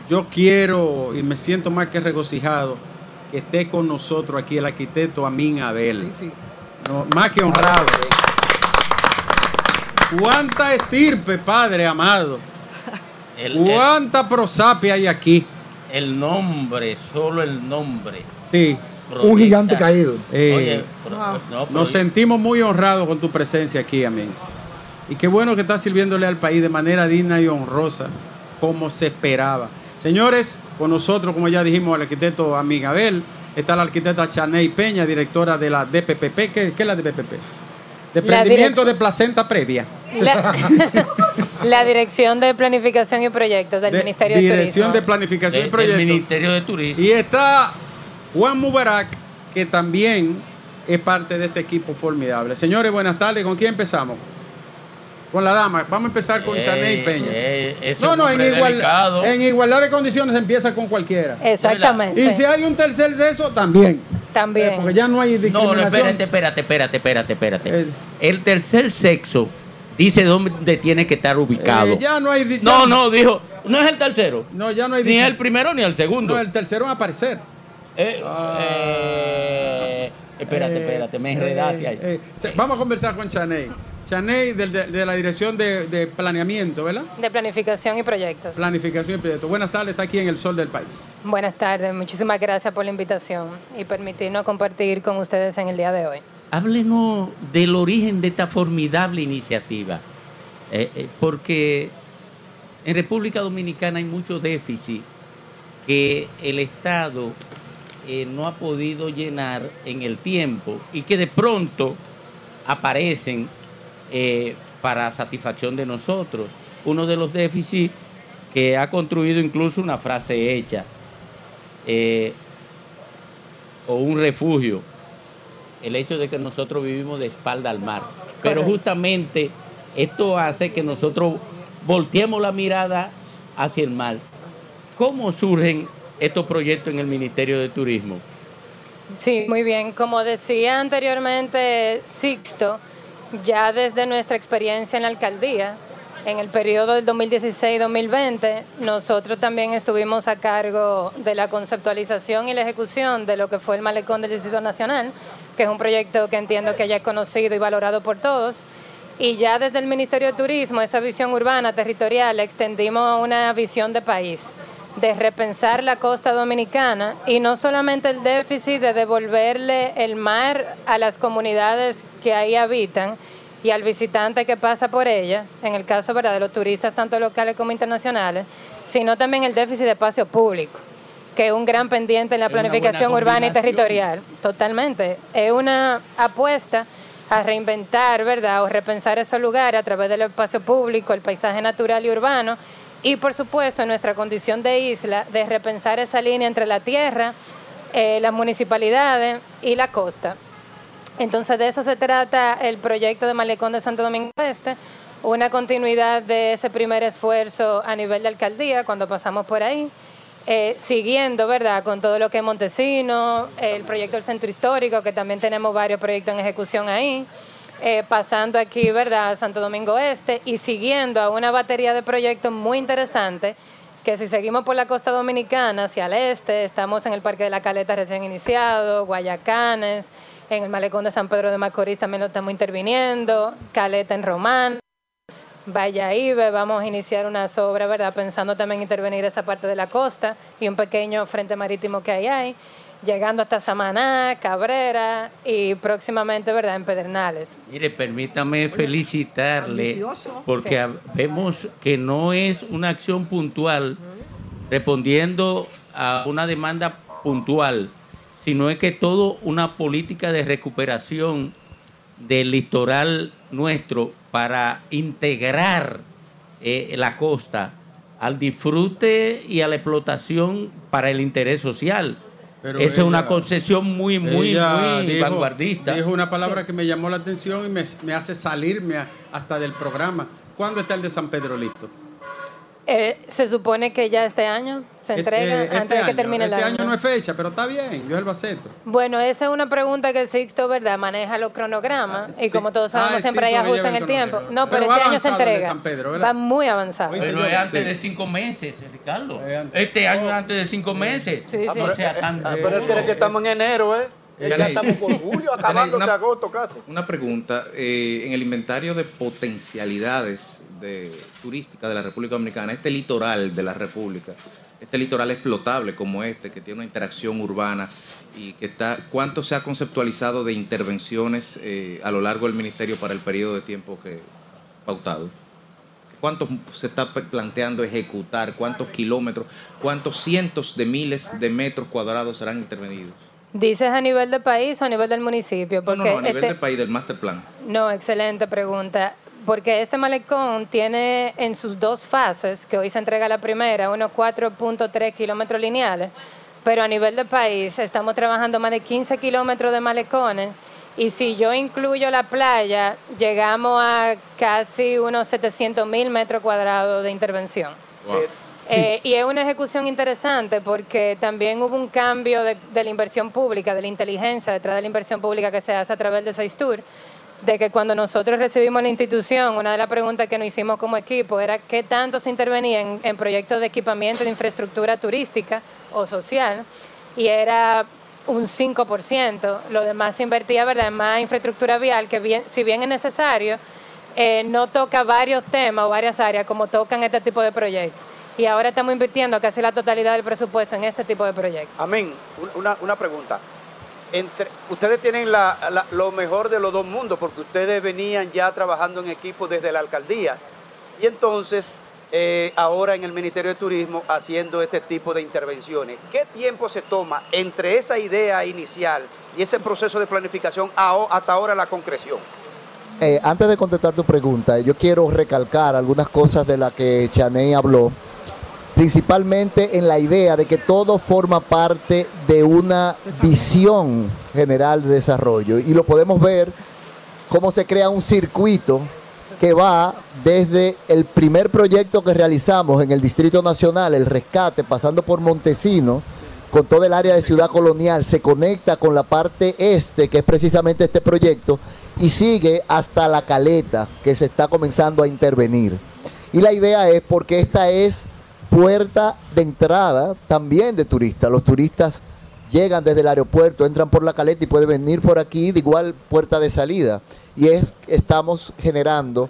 Yo quiero y me siento más que regocijado que esté con nosotros aquí el arquitecto Amin Abel. No, más que honrado. ¿Cuánta estirpe, Padre amado? El, ¿Cuánta prosapia hay aquí? el nombre, solo el nombre. Sí. Un gigante caído. Eh, Oye, no, pero Nos sentimos muy honrados con tu presencia aquí, amén. Y qué bueno que estás sirviéndole al país de manera digna y honrosa, como se esperaba. Señores, con nosotros, como ya dijimos, el arquitecto Amigabel, está la arquitecta Chaney Peña, directora de la DPPP. ¿Qué, qué es la DPPP? Desprendimiento dirección- de placenta previa. La, <laughs> la Dirección de Planificación y Proyectos del De- Ministerio de Dirección Turismo. de Planificación de- y Proyectos. del Ministerio de Turismo. Y está Juan Mubarak, que también es parte de este equipo formidable. Señores, buenas tardes. ¿Con quién empezamos? Con la dama. Vamos a empezar con Chaney Peña. ese no, no, en, igual- en igualdad de condiciones empieza con cualquiera. Exactamente. Y si hay un tercer sexo, también. También. Eh, porque ya no hay No, no, discriminación. espérate, espérate, espérate, espérate, espérate. Eh. El tercer sexo dice dónde tiene que estar ubicado. Eh, ya no hay. No, no, dijo, no es el tercero. No, ya no hay. Ni el primero ni el segundo. No, el tercero va a aparecer. Eh, eh, espérate, Eh, espérate, me enredaste eh, ahí. eh, vamos a conversar con Chaney. Chaney del- de, de la Dirección de, de Planeamiento, ¿verdad? De Planificación y Proyectos. Planificación y Proyecto. Buenas tardes, está aquí en el Sol del País. Buenas tardes, muchísimas gracias por la invitación y permitirnos compartir con ustedes en el día de hoy. Háblenos del origen de esta formidable iniciativa, Eh, eh, porque en República Dominicana hay mucho déficit que el Estado eh, no ha podido llenar en el tiempo y que de pronto aparecen eh, para satisfacción de nosotros. Uno de los déficits que ha construido incluso una frase hecha eh, o un refugio el hecho de que nosotros vivimos de espalda al mar. Pero justamente esto hace que nosotros volteemos la mirada hacia el mar. ¿Cómo surgen estos proyectos en el Ministerio de Turismo? Sí, muy bien. Como decía anteriormente Sixto, ya desde nuestra experiencia en la alcaldía, en el periodo del 2016-2020, nosotros también estuvimos a cargo de la conceptualización y la ejecución de lo que fue el malecón del Distrito Nacional, que es un proyecto que entiendo que ya es conocido y valorado por todos. Y ya desde el Ministerio de Turismo, esa visión urbana, territorial, extendimos a una visión de país, de repensar la costa dominicana y no solamente el déficit de devolverle el mar a las comunidades que ahí habitan y al visitante que pasa por ella, en el caso ¿verdad? de los turistas tanto locales como internacionales, sino también el déficit de espacio público, que es un gran pendiente en la Es planificación urbana y territorial. Totalmente. Es una apuesta a reinventar, ¿verdad? O repensar esos lugares a través del espacio público, el paisaje natural y urbano. Y por supuesto, en nuestra condición de isla, de repensar esa línea entre la tierra, eh, las municipalidades y la costa. Entonces de eso se trata el proyecto de Malecón de Santo Domingo Este, una continuidad de ese primer esfuerzo a nivel de alcaldía cuando pasamos por ahí, eh, siguiendo, ¿verdad?, con todo lo que es Montesino, el proyecto del Centro Histórico, que también tenemos varios proyectos en ejecución ahí, eh, pasando aquí, ¿verdad?, Santo Domingo Este y siguiendo a una batería de proyectos muy interesantes que si seguimos por la costa dominicana hacia el este, estamos en el Parque de la Caleta recién iniciado, Guayacanes, en el Malecón de San Pedro de Macorís también lo estamos interviniendo, Caleta en Román, Ibe, vamos a iniciar una obras, ¿verdad? Pensando también intervenir esa parte de la costa y un pequeño frente marítimo que hay ahí, llegando hasta Samaná, Cabrera y próximamente, ¿verdad?, en Pedernales. Mire, permítame felicitarle ambicioso. porque Sí. vemos que no es una acción puntual respondiendo a una demanda puntual, sino es que todo una política de recuperación del litoral nuestro para integrar eh, la costa al disfrute y a la explotación para el interés social. Pero Esa es una concesión muy, muy, muy dijo- vanguardista. Dijo una palabra que me llamó la atención y me, me hace salirme a- hasta del programa. ¿Cuándo está el de San Pedro listo? Eh, se supone que ya este año se entrega Eh, este antes de que año. termine el Este año. año no es fecha, pero está bien. Yo el Baceto. Bueno, esa es una pregunta que Sixto, ¿verdad? Maneja los cronogramas y sí. como todos sabemos Ah, siempre hay ajuste en el el tiempo. No, pero, este año se el entrega. San Pedro, ¿verdad? Va muy avanzado. Pero es antes de cinco meses, Ricardo. Este año es antes de cinco meses. Sí, Ah, sí. pero sea tan- Ah, pero él cree que estamos en enero, ¿eh? Ya estamos por julio, acabándose una- agosto casi. Una pregunta. eh, en el inventario de potencialidades de, turísticas de la República Dominicana, este litoral de la República, este litoral explotable como este, que tiene una interacción urbana y que está, ¿cuánto se ha conceptualizado de intervenciones eh, a lo largo del ministerio para el periodo de tiempo que pautado? ¿Cuánto se está planteando ejecutar? ¿Cuántos kilómetros? ¿Cuántos cientos de miles de metros cuadrados serán intervenidos? ¿Dices a nivel de país o a nivel del municipio? No, Porque no, no, a nivel este- del país, del master plan. No, excelente pregunta. Porque este malecón tiene en sus dos fases, que hoy se entrega la primera, unos 4.3 kilómetros lineales, pero a nivel de país estamos trabajando más de 15 kilómetros de malecones y si yo incluyo la playa, llegamos a casi unos 700 mil metros cuadrados de intervención. Eh, y es una ejecución interesante porque también hubo un cambio de, de la inversión pública, de la inteligencia detrás de la inversión pública que se hace a través de Seistur, de que cuando nosotros recibimos la institución, una de las preguntas que nos hicimos como equipo era qué tanto se intervenía en, proyectos de equipamiento de infraestructura turística o social, y era un 5%, lo demás se invertía ¿verdad? en más infraestructura vial, que bien, si bien es necesario, eh, no toca varios temas o varias áreas como tocan este tipo de proyectos. Y ahora estamos invirtiendo casi la totalidad del presupuesto en este tipo de proyectos. Amén. Un- Una, una pregunta. Ustedes tienen lo mejor de los dos mundos porque ustedes venían ya trabajando en equipo desde la alcaldía y entonces eh, ahora en el Ministerio de Turismo haciendo este tipo de intervenciones. ¿Qué tiempo se toma entre esa idea inicial y ese proceso de planificación hasta ahora la concreción? Eh, antes de contestar tu pregunta, yo quiero recalcar algunas cosas de las que Chaney habló, principalmente en la idea de que todo forma parte de una visión general de desarrollo y lo podemos ver cómo se crea un circuito que va desde el primer proyecto que realizamos en el Distrito Nacional, el rescate, pasando por Montesino, con todo el área de Ciudad Colonial, se conecta con la parte este, que es precisamente este proyecto, y sigue hasta la caleta, que se está comenzando a intervenir. Y la idea es porque esta es puerta de entrada también de turistas. Los turistas llegan desde el aeropuerto, entran por la caleta y pueden venir por aquí de igual puerta de salida. Y es estamos generando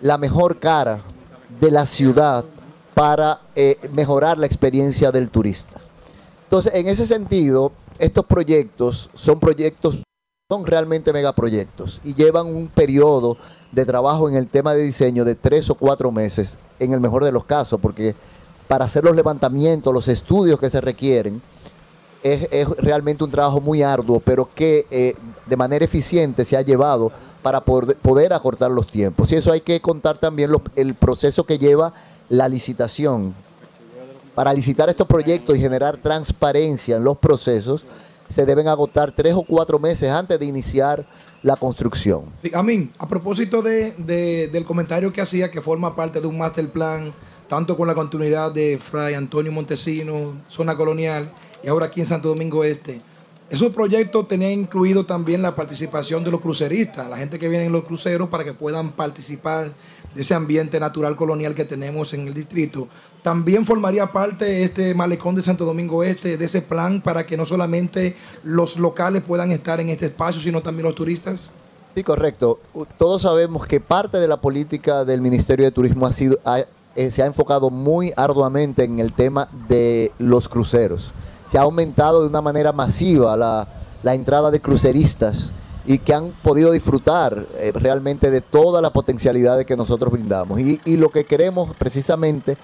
la mejor cara de la ciudad para eh, mejorar la experiencia del turista. Entonces, en ese sentido, estos proyectos son proyectos, son realmente megaproyectos y llevan un periodo de trabajo en el tema de diseño de tres o cuatro meses, en el mejor de los casos, porque para hacer los levantamientos, los estudios que se requieren, es, realmente un trabajo muy arduo, pero que eh, de manera eficiente se ha llevado para poder, acortar los tiempos. Y eso hay que contar también el proceso que lleva la licitación. Para licitar estos proyectos y generar transparencia en los procesos, se deben agotar tres o cuatro meses antes de iniciar la construcción. Sí, a mí, a propósito de- del comentario que hacía, que forma parte de un master plan, tanto con la continuidad de Fray Antonio Montesino, zona colonial, y ahora aquí en Santo Domingo Este, Esos proyectos tenían incluido también la participación de los cruceristas, la gente que viene en los cruceros para que puedan participar de ese ambiente natural colonial que tenemos en el distrito. También formaría parte este malecón de Santo Domingo Este de ese plan para que no solamente los locales puedan estar en este espacio, sino también los turistas. Sí, correcto. Todos sabemos que parte de la política del Ministerio de Turismo ha sido, eh, se ha enfocado muy arduamente en el tema de los cruceros. Se ha aumentado de una manera masiva la, la entrada de cruceristas y que han podido disfrutar eh, realmente de todas las potencialidades que nosotros brindamos. Y, y lo que queremos precisamente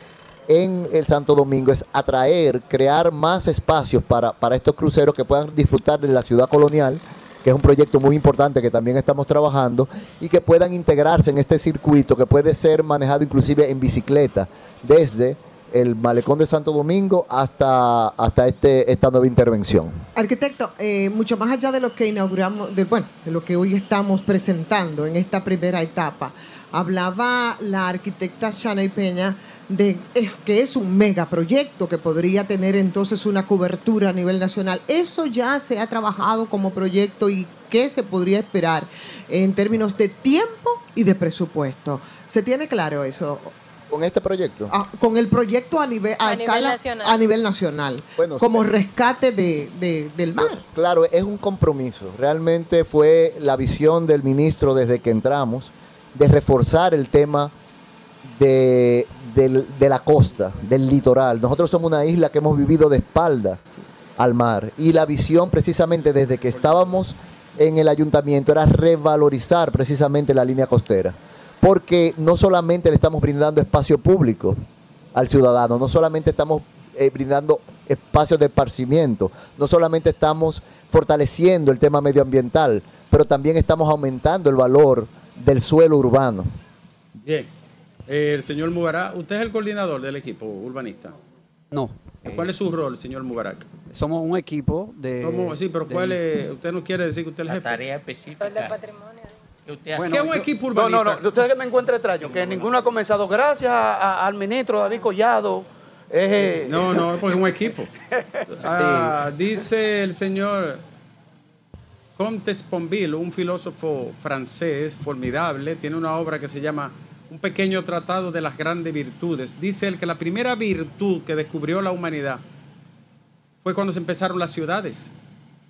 en el Santo Domingo es atraer, crear más espacios para, para estos cruceros que puedan disfrutar de la ciudad colonial, que es un proyecto muy importante que también estamos trabajando, y que puedan integrarse en este circuito que puede ser manejado inclusive en bicicleta, desde el malecón de Santo Domingo hasta, hasta este, esta nueva intervención. Arquitecto, eh, mucho más allá de lo que inauguramos, bueno, de lo que hoy estamos presentando en esta primera etapa, hablaba la arquitecta Shanay Peña de eh, que es un megaproyecto que podría tener entonces una cobertura a nivel nacional. ¿Eso ya se ha trabajado como proyecto y qué se podría esperar en términos de tiempo y de presupuesto? ¿Se tiene claro eso? ¿Con este proyecto? Ah, con el proyecto a nivel, a A nivel escala- nacional. a nivel nacional, como rescate de, de- del mar. Claro, es un compromiso. Realmente fue la visión del ministro desde que entramos de reforzar el tema de, de la costa, del litoral. Nosotros somos una isla que hemos vivido de espalda al mar y la visión precisamente desde que estábamos en el ayuntamiento era revalorizar precisamente la línea costera. Porque no solamente le estamos brindando espacio público al ciudadano, no solamente estamos eh, brindando espacios de esparcimiento, no solamente estamos fortaleciendo el tema medioambiental, pero también estamos aumentando el valor del suelo urbano. Bien. Eh, el señor Mubarak, usted es el coordinador del equipo urbanista. No. ¿Cuál es su rol, señor Mubarak? Somos un equipo de. ¿Cómo? Sí, pero de- ¿cuál es? Usted no quiere decir que usted es el jefe. tarea específica. que usted hace. ¿Qué es un equipo No, urbanista? no, no. Ustedes que me encuentra extraño, que ninguno ha comenzado. Gracias a- a- al ministro David Collado. eh, No, no, pues es un equipo. <laughs> Ah, dice el señor Comte Sponville, un filósofo francés formidable, tiene una obra que se llama Un pequeño tratado de las grandes virtudes. Dice él que la primera virtud que descubrió la humanidad fue cuando se empezaron las ciudades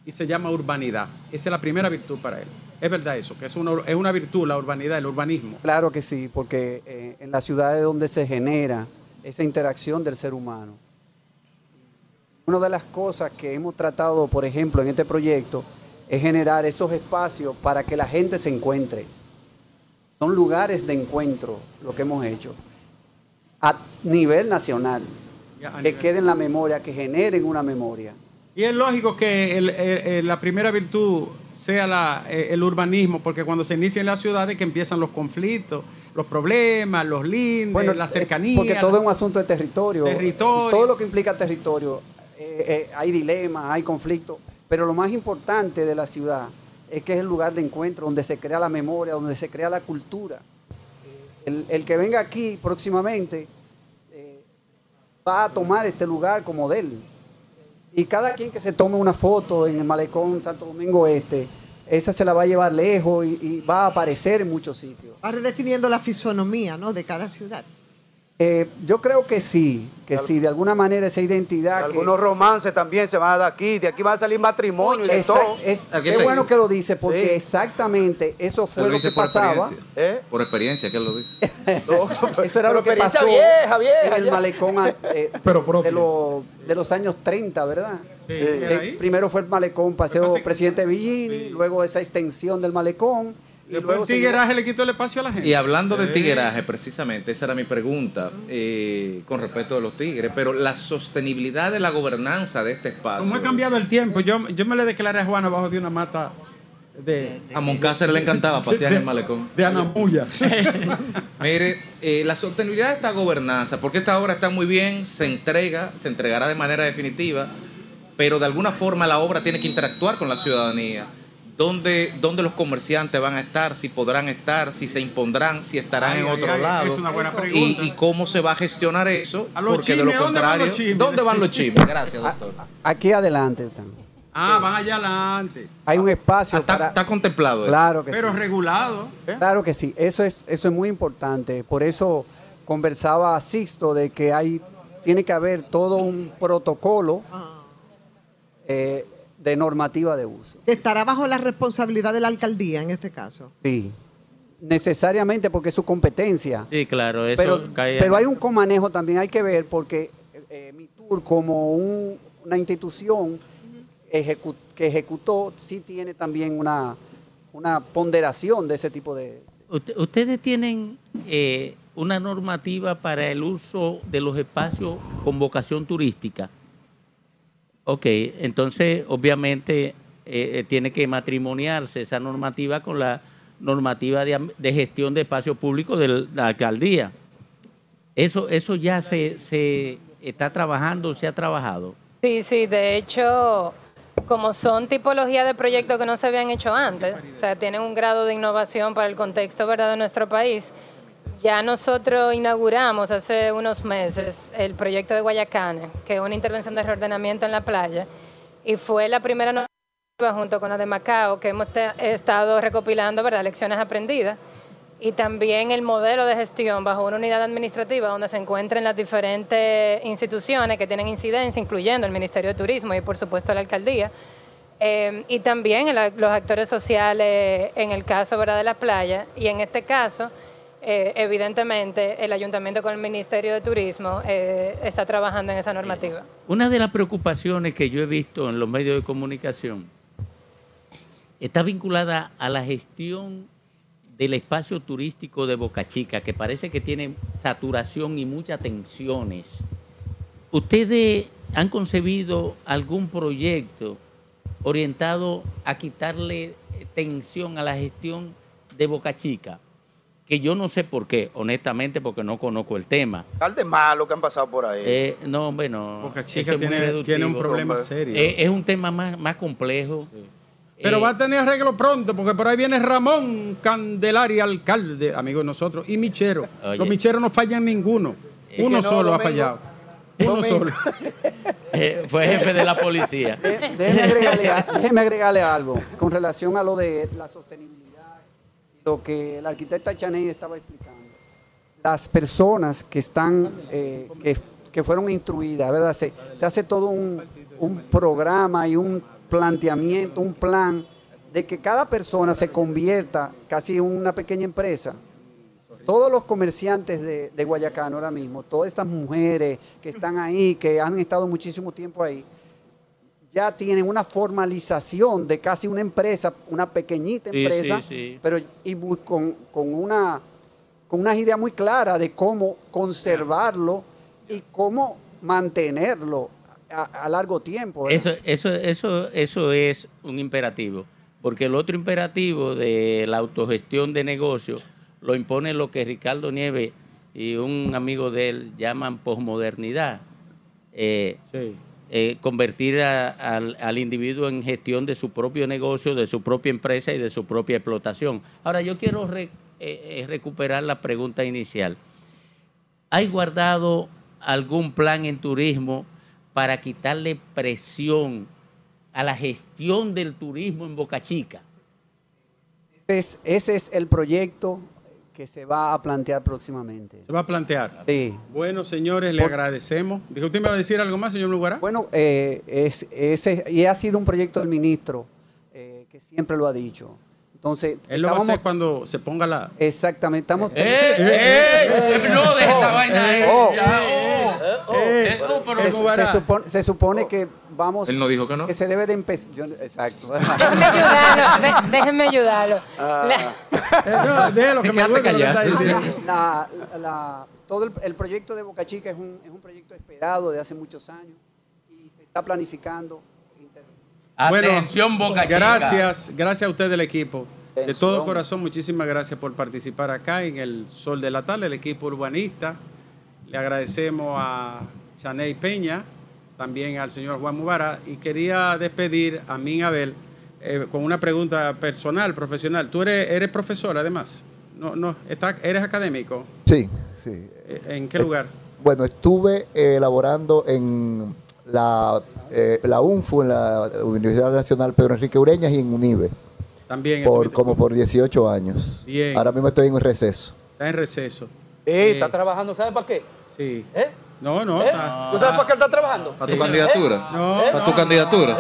y se llama urbanidad. Esa es la primera virtud para él. Es verdad eso, que es una, es una virtud la urbanidad, el urbanismo. Claro que sí, porque eh, en las ciudades donde se genera esa interacción del ser humano. Una de las cosas que hemos tratado, por ejemplo, en este proyecto, es generar esos espacios para que la gente se encuentre. Son lugares de encuentro lo que hemos hecho a nivel nacional, Ya, a que nivel- quede en la memoria, que generen una memoria. Y es lógico que el- el- el- la primera virtud sea la- eh, el urbanismo, porque cuando se inicia en las ciudades que empiezan los conflictos, los problemas, los lindes, la eh, cercanía. Porque todo la- es un asunto de territorio. Territorio. Todo lo que implica territorio. eh, eh, hay dilemas, hay conflictos. Pero lo más importante de la ciudad es que es el lugar de encuentro donde se crea la memoria, donde se crea la cultura. El, que venga aquí próximamente eh, va a tomar este lugar como de él. Y cada quien que se tome una foto en el malecón Santo Domingo Este, esa se la va a llevar lejos y, y va a aparecer en muchos sitios. Va redefiniendo la fisonomía ¿no? de cada ciudad. Eh, yo creo que sí, que sí, de alguna manera esa identidad. que- Algunos romances también se van a dar aquí. De aquí va a salir matrimonio y todo. es, qué bueno que lo dice, porque Sí. exactamente eso fue lo que por pasaba. experiencia. Por experiencia, que él lo dice. <laughs> Eso era lo que pasó vieja, vieja, en el malecón eh, <laughs> de, los, de los años 30, ¿verdad? Sí, Eh, primero fue el malecón Paseo Presidente Villini, luego esa extensión del malecón. Y Después el tigueraje le quitó el espacio a la gente. Y hablando de tigueraje, precisamente, esa era mi pregunta eh, con respecto a los tigres, pero la sostenibilidad de la gobernanza de este espacio. Como ha cambiado el tiempo, yo, yo me le declaré a Juan abajo de una mata de... A Moncácer le encantaba pasear en el malecón. De Anamuya. <laughs> Mire, eh, la sostenibilidad de esta gobernanza, porque esta obra está muy bien, se entrega, se entregará de manera definitiva, pero de alguna forma la obra tiene que interactuar con la ciudadanía. ¿Dónde, dónde los comerciantes van a estar? Si podrán estar, si se impondrán, si estarán Ay, en otro ay, lado. es una buena y, pregunta. y cómo se va a gestionar eso. A los porque de lo ¿dónde van contrario, los? ¿dónde van los chismes? Gracias, doctor. Aquí adelante están. Ah, van allá adelante. Hay un espacio Está, para... está contemplado. eso. Claro que Pero sí. regulado. Claro que sí, eso es, eso es muy importante. Por eso conversaba Sixto de que hay, tiene que haber todo un protocolo eh, de normativa de uso. Estará bajo la responsabilidad de la alcaldía en este caso. Sí, necesariamente porque es su competencia. Sí, claro, eso Pero, cae- pero hay un comanejo también, hay que ver, porque eh, Mitur como un- una institución ejecu- que ejecutó, sí tiene también una, una ponderación de ese tipo de... Usted- Ustedes tienen eh, una normativa para el uso de los espacios con vocación turística. Ok, entonces obviamente eh, eh, tiene que matrimoniarse esa normativa con la normativa de, de gestión de espacios públicos de la alcaldía. Eso, eso ya se, se está trabajando, se ha trabajado. Sí, sí, de hecho, como son tipologías de proyectos que no se habían hecho antes, o sea, tienen un grado de innovación para el contexto ¿verdad? de nuestro país, ya nosotros inauguramos hace unos meses el proyecto de Guayacane, que es una intervención de reordenamiento en la playa, y fue la primera normativa junto con la de Macao que hemos estado recopilando ¿verdad? lecciones aprendidas y también el modelo de gestión bajo una unidad administrativa donde se encuentren las diferentes instituciones que tienen incidencia, incluyendo el Ministerio de Turismo y por supuesto la alcaldía, Eh, y también los actores sociales en el caso de la playa y en este caso, eh, evidentemente, el ayuntamiento con el Ministerio de Turismo eh, está trabajando en esa normativa. Una de las preocupaciones que yo he visto en los medios de comunicación está vinculada a la gestión del espacio turístico de Boca Chica, que parece que tiene saturación y muchas tensiones. ¿Ustedes han concebido algún proyecto orientado a quitarle tensión a la gestión de Boca Chica? Que yo no sé por qué, honestamente, porque no conozco el tema. Alde malo que han pasado por ahí. Eh, no, bueno, Boca Chica es tiene, un problema serio. Eh, es un tema más, más complejo. Pero Eh, va a tener arreglo pronto, porque por ahí viene Ramón Candelaria, alcalde, amigo de nosotros, y Michero. Oye. Los Micheros no fallan ninguno. Es Uno no, solo ha fallado. Uno solo. <laughs> eh, fue jefe de la policía. Déjeme agregarle, déjeme agregarle algo con relación a lo de la sostenibilidad, lo que el arquitecta Chaney estaba explicando. Las personas que están, eh, que, fueron instruidas, ¿verdad? Se, hace todo un, programa y un planteamiento, un plan de que cada persona se convierta casi en una pequeña empresa. Todos los comerciantes de Guayacán ahora mismo, todas estas mujeres que están ahí, que han estado muchísimo tiempo ahí, ya tienen una formalización de casi una empresa, una pequeñita Sí, empresa, sí, sí. pero y con, con una con unas ideas muy claras de cómo conservarlo y cómo mantenerlo a, a largo tiempo. ¿verdad? Eso, eso, eso, eso es un imperativo, porque el otro imperativo de la autogestión de negocios lo impone lo que Ricardo Nieves y un amigo de él llaman posmodernidad. Eh, eh, convertir al, individuo en gestión de su propio negocio, de su propia empresa y de su propia explotación. Ahora, yo quiero eh, eh, recuperar la pregunta inicial. ¿Hay guardado algún plan en turismo para quitarle presión a la gestión del turismo en Boca Chica? Es, ese es el proyecto que se va a plantear próximamente. Se va a plantear. Sí. Bueno, señores, le agradecemos. Dijo, ¿usted me va a decir algo más, señor Lugará? Bueno, eh, es, ese, y ha sido un proyecto del ministro eh, que siempre lo ha dicho. Entonces, Él lo va a hacer cuando se ponga la... Exactamente, estamos... ¡Eh, eh! No, deja esa vaina. Oh. Oh. Eh, oh, se supone, se supone que vamos... Él no dijo que no. Que se debe de empezar... Exacto. <laughs> Déjenme ayudarlo, de- déjenme ayudarlo. La- no, déjelo que me. La- la- la- todo el, el proyecto de Boca Chica es un, es un proyecto esperado de hace muchos años y se está planificando. Atención, Boca Chica. Gracias, gracias a usted del equipo. De todo corazón, muchísimas gracias por participar acá en el Sol de la Tarde, el equipo urbanista. Le agradecemos a Chaney Peña, también al señor Juan Mubara, y quería despedir a Min Abel eh, con una pregunta personal, profesional. ¿Tú eres, eres profesor además? No, no, está- ¿Eres académico? Sí, sí. Eh, ¿En qué lugar? Bueno, estuve eh, elaborando en la, eh, la UNFU, en la Universidad Nacional Pedro Enrique Ureñas y en UNIBE, También por, como por 18 años. Bien. Ahora mismo estoy en un receso. está en receso. Eh, Eh, está trabajando, ¿sabes para qué? Sí. ¿Eh? No, no. ¿Eh? está- ¿Tú sabes para qué él está trabajando? ¿Para tu candidatura? No. ¿Para tu candidatura?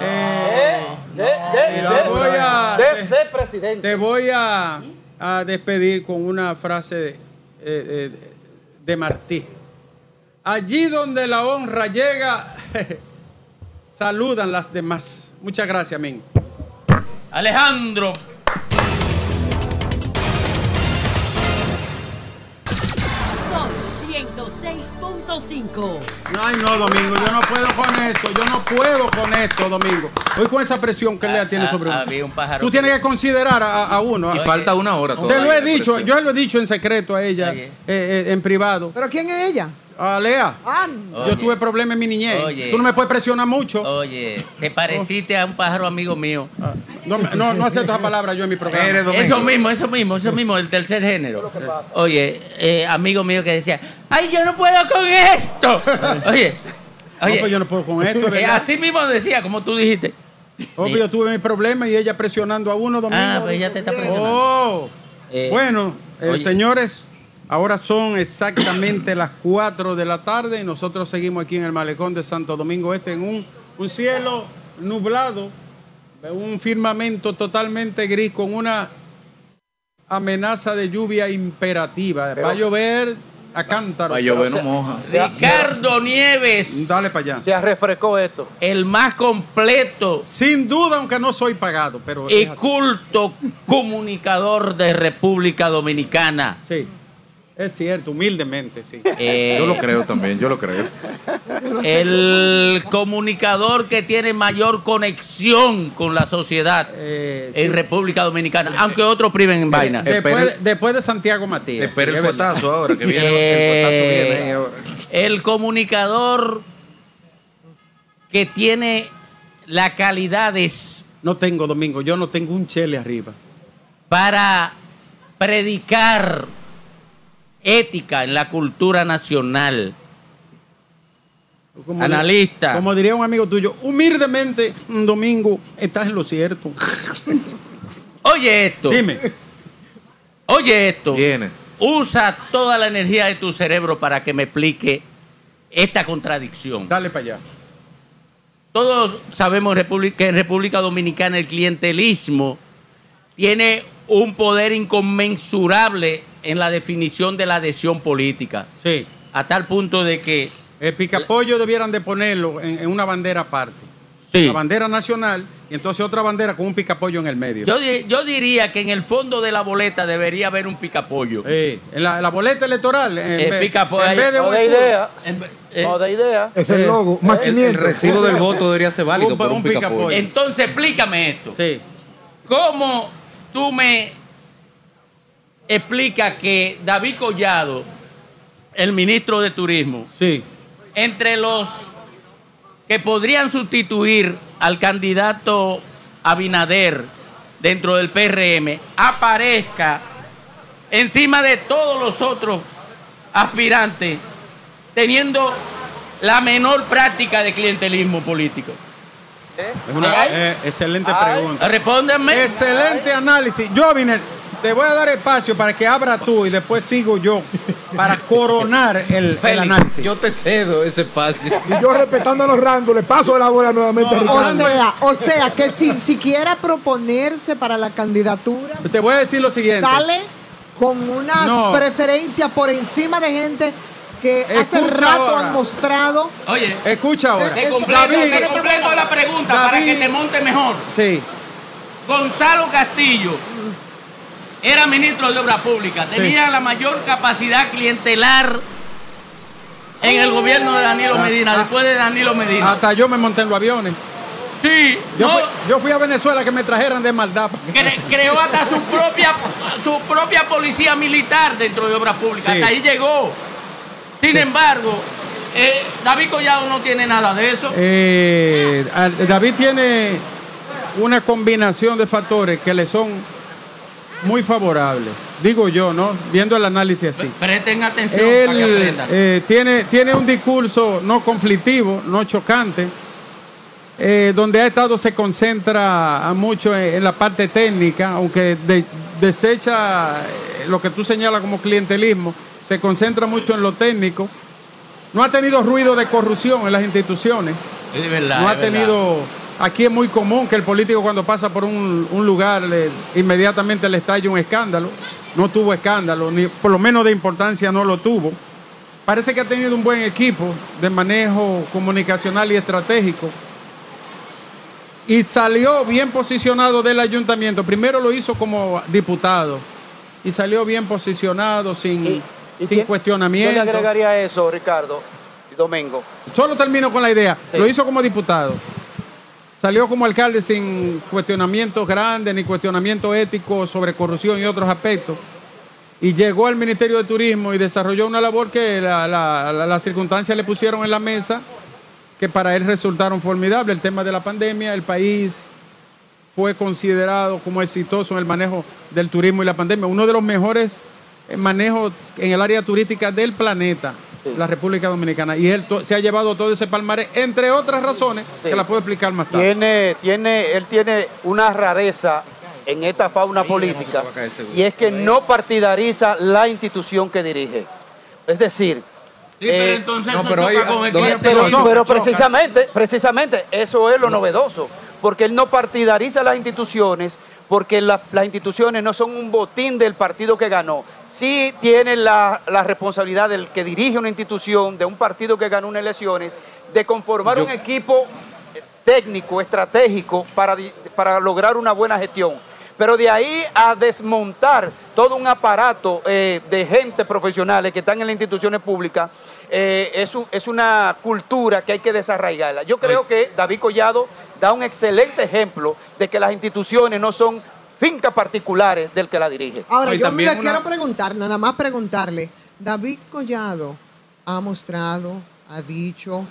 Eh, De, ser presidente. Te voy a, a despedir con una frase de, eh, eh, de Martí. Allí donde la honra llega, <laughs> saludan las demás. Muchas gracias, men. Alejandro. 106.5. Ay, no, Domingo, yo no puedo con esto, yo no puedo con esto, Domingo. Hoy con esa presión que Lea tiene Ah, sobre uno. un pájaro Tú tienes que considerar a, a uno. Y falta una hora Te todavía. lo he dicho, presión. yo lo he dicho en secreto a ella, eh, eh, en privado. ¿Pero quién es ella? A Lea, Ah, yo tuve problemas en mi niñez. Oye. Tú no me puedes presionar mucho. Oye, te pareciste a un pájaro amigo mío. Ah, No, no, no acepto esa palabra yo en mi programa. Eso mismo, eso mismo, eso mismo, el tercer género. Oye, eh, amigo mío que decía, ay, yo no puedo con esto. <laughs> Oye, No, oye, pues yo no puedo con esto, eh, ¿verdad? así mismo decía, como tú dijiste. Oh, pues yo tuve mi problema y ella presionando a uno, Domingo. Ah, pues ella te está presionando. Oh. Eh, bueno, eh, señores, ahora son exactamente las 4 de la tarde y nosotros seguimos aquí en el malecón de Santo Domingo Este en un, un cielo nublado, un firmamento totalmente gris con una amenaza de lluvia imperativa. Va a llover a cántaro. Va a llover, no moja. Ricardo Nieves, Dale para allá. Se refrescó esto. el más completo Sin duda, aunque no soy pagado, pero y culto comunicador de República Dominicana. Sí, es cierto, humildemente, sí. Eh, Yo lo creo también, yo lo creo. el comunicador que tiene mayor conexión con la sociedad Eh, sí. en República Dominicana, aunque otros priven en vaina. Eh, Después, Espera- después de Santiago Matías. Espera sí, el fuetazo ahora, que viene. Eh, el fuetazo viene ahora. El comunicador que tiene la calidades No tengo, Domingo, yo no tengo un chele arriba. para predicar ética en la cultura nacional. Como Analista. como diría un amigo tuyo, humildemente, Domingo, estás en lo cierto. <laughs> Oye esto, Dime. oye esto. Viene. Usa toda la energía de tu cerebro para que me explique esta contradicción. Dale para allá. Todos sabemos que en República Dominicana el clientelismo tiene un poder inconmensurable en la definición de la adhesión política, Sí. a tal punto de que El picapollo debieran de ponerlo en, en una bandera aparte. Sí. La bandera nacional y entonces otra bandera con un picapollo en el medio. yo, di- yo diría que en el fondo de la boleta debería haber un picapollo. Sí, en la, la boleta electoral, en, Eh, vez, picapollo, en vez de No de idea. En- eh, No de idea. Es el Eh, logo. Más El, el 500. recibo del voto debería ser válido Un- por un un picapollo. picapollo. entonces explícame esto. Sí. ¿Cómo tú me explicas que David Collado, el ministro de Turismo, Sí. entre los que podrían sustituir al candidato Abinader dentro del PRM, aparezca encima de todos los otros aspirantes, teniendo la menor práctica de clientelismo político? Es una eh, excelente Ay. pregunta. Respóndeme. Excelente análisis. Yo, vine, te voy a dar espacio para que abra tú y después sigo yo para coronar el, análisis. yo te cedo ese espacio. Y yo respetando los rangos, le paso la bola nuevamente a O sea, o sea, que si, si quiera proponerse para la candidatura, Te voy a decir lo siguiente. sale con unas No. preferencias por encima de gente que hace rato ahora. han mostrado. Oye, Escucha ahora. te completo, David. te completo la pregunta para que te monte mejor. Sí. Gonzalo Castillo era ministro de Obras Públicas, tenía la mayor capacidad clientelar en el gobierno de Danilo Ah, Medina, ah. después de Danilo Medina. Hasta yo me monté en los aviones. Sí, Yo, no, fui, yo fui a Venezuela que me trajeran de maldad. cre- creó hasta su propia, su propia policía militar dentro de Obras Públicas, Sí. hasta ahí llegó. Sin embargo, eh, David Collado no tiene nada de eso. Eh, David tiene una combinación de factores que le son muy favorable. Digo yo, ¿no? Viendo el análisis así. Presten atención para que Él eh, tiene, tiene un discurso no conflictivo, no chocante, eh, donde ha estado se concentra mucho en, en la parte técnica, aunque de- desecha eh, lo que tú señalas como clientelismo, se concentra mucho en lo técnico. No ha tenido ruido de corrupción en las instituciones. Es verdad, no ha es verdad. Aquí es muy común que el político cuando pasa por un, un lugar le- inmediatamente le estalle un escándalo. No tuvo escándalo, ni por lo menos de importancia no lo tuvo. Parece que ha tenido un buen equipo de manejo comunicacional y estratégico. Y salió bien posicionado del ayuntamiento. Primero lo hizo como diputado. Y salió bien posicionado, sin, ¿Y sin quién- Yo cuestionamiento. le agregaría eso, Ricardo y Domingo. Solo termino con la idea. Sí. Lo hizo como diputado. Salió como alcalde sin cuestionamientos grandes ni cuestionamientos éticos sobre corrupción y otros aspectos. Y llegó al Ministerio de Turismo y desarrolló una labor que la- la- la- las circunstancias le pusieron en la mesa, que para él resultaron formidables. El tema de la pandemia, el país fue considerado como exitoso en el manejo del turismo y la pandemia. Uno de los mejores manejos en el área turística del planeta, la República Dominicana. Y él se ha llevado todo ese palmarés, entre otras razones, que la puedo explicar más tarde. Tiene, tiene, él tiene una rareza en esta fauna política y es que no partidariza la institución que dirige. Es decir, Sí, pero eh, entonces no, eso pero con el precisamente, precisamente eso es lo novedoso, porque él no partidariza las instituciones, porque la- las instituciones no son un botín del partido que ganó. Sí tiene la, la responsabilidad del que dirige una institución, de un partido que ganó unas elecciones, de conformar un equipo técnico, estratégico, para, para lograr una buena gestión. Pero de ahí a desmontar todo un aparato eh, de gente profesionales que están en las instituciones públicas, eh, es, un- es una cultura que hay que desarraigarla. Yo creo que David Collado da un excelente ejemplo de que las instituciones no son fincas particulares del que la dirige. Ahora, yo también le una- quiero preguntar, nada más preguntarle. David Collado ha mostrado, ha dicho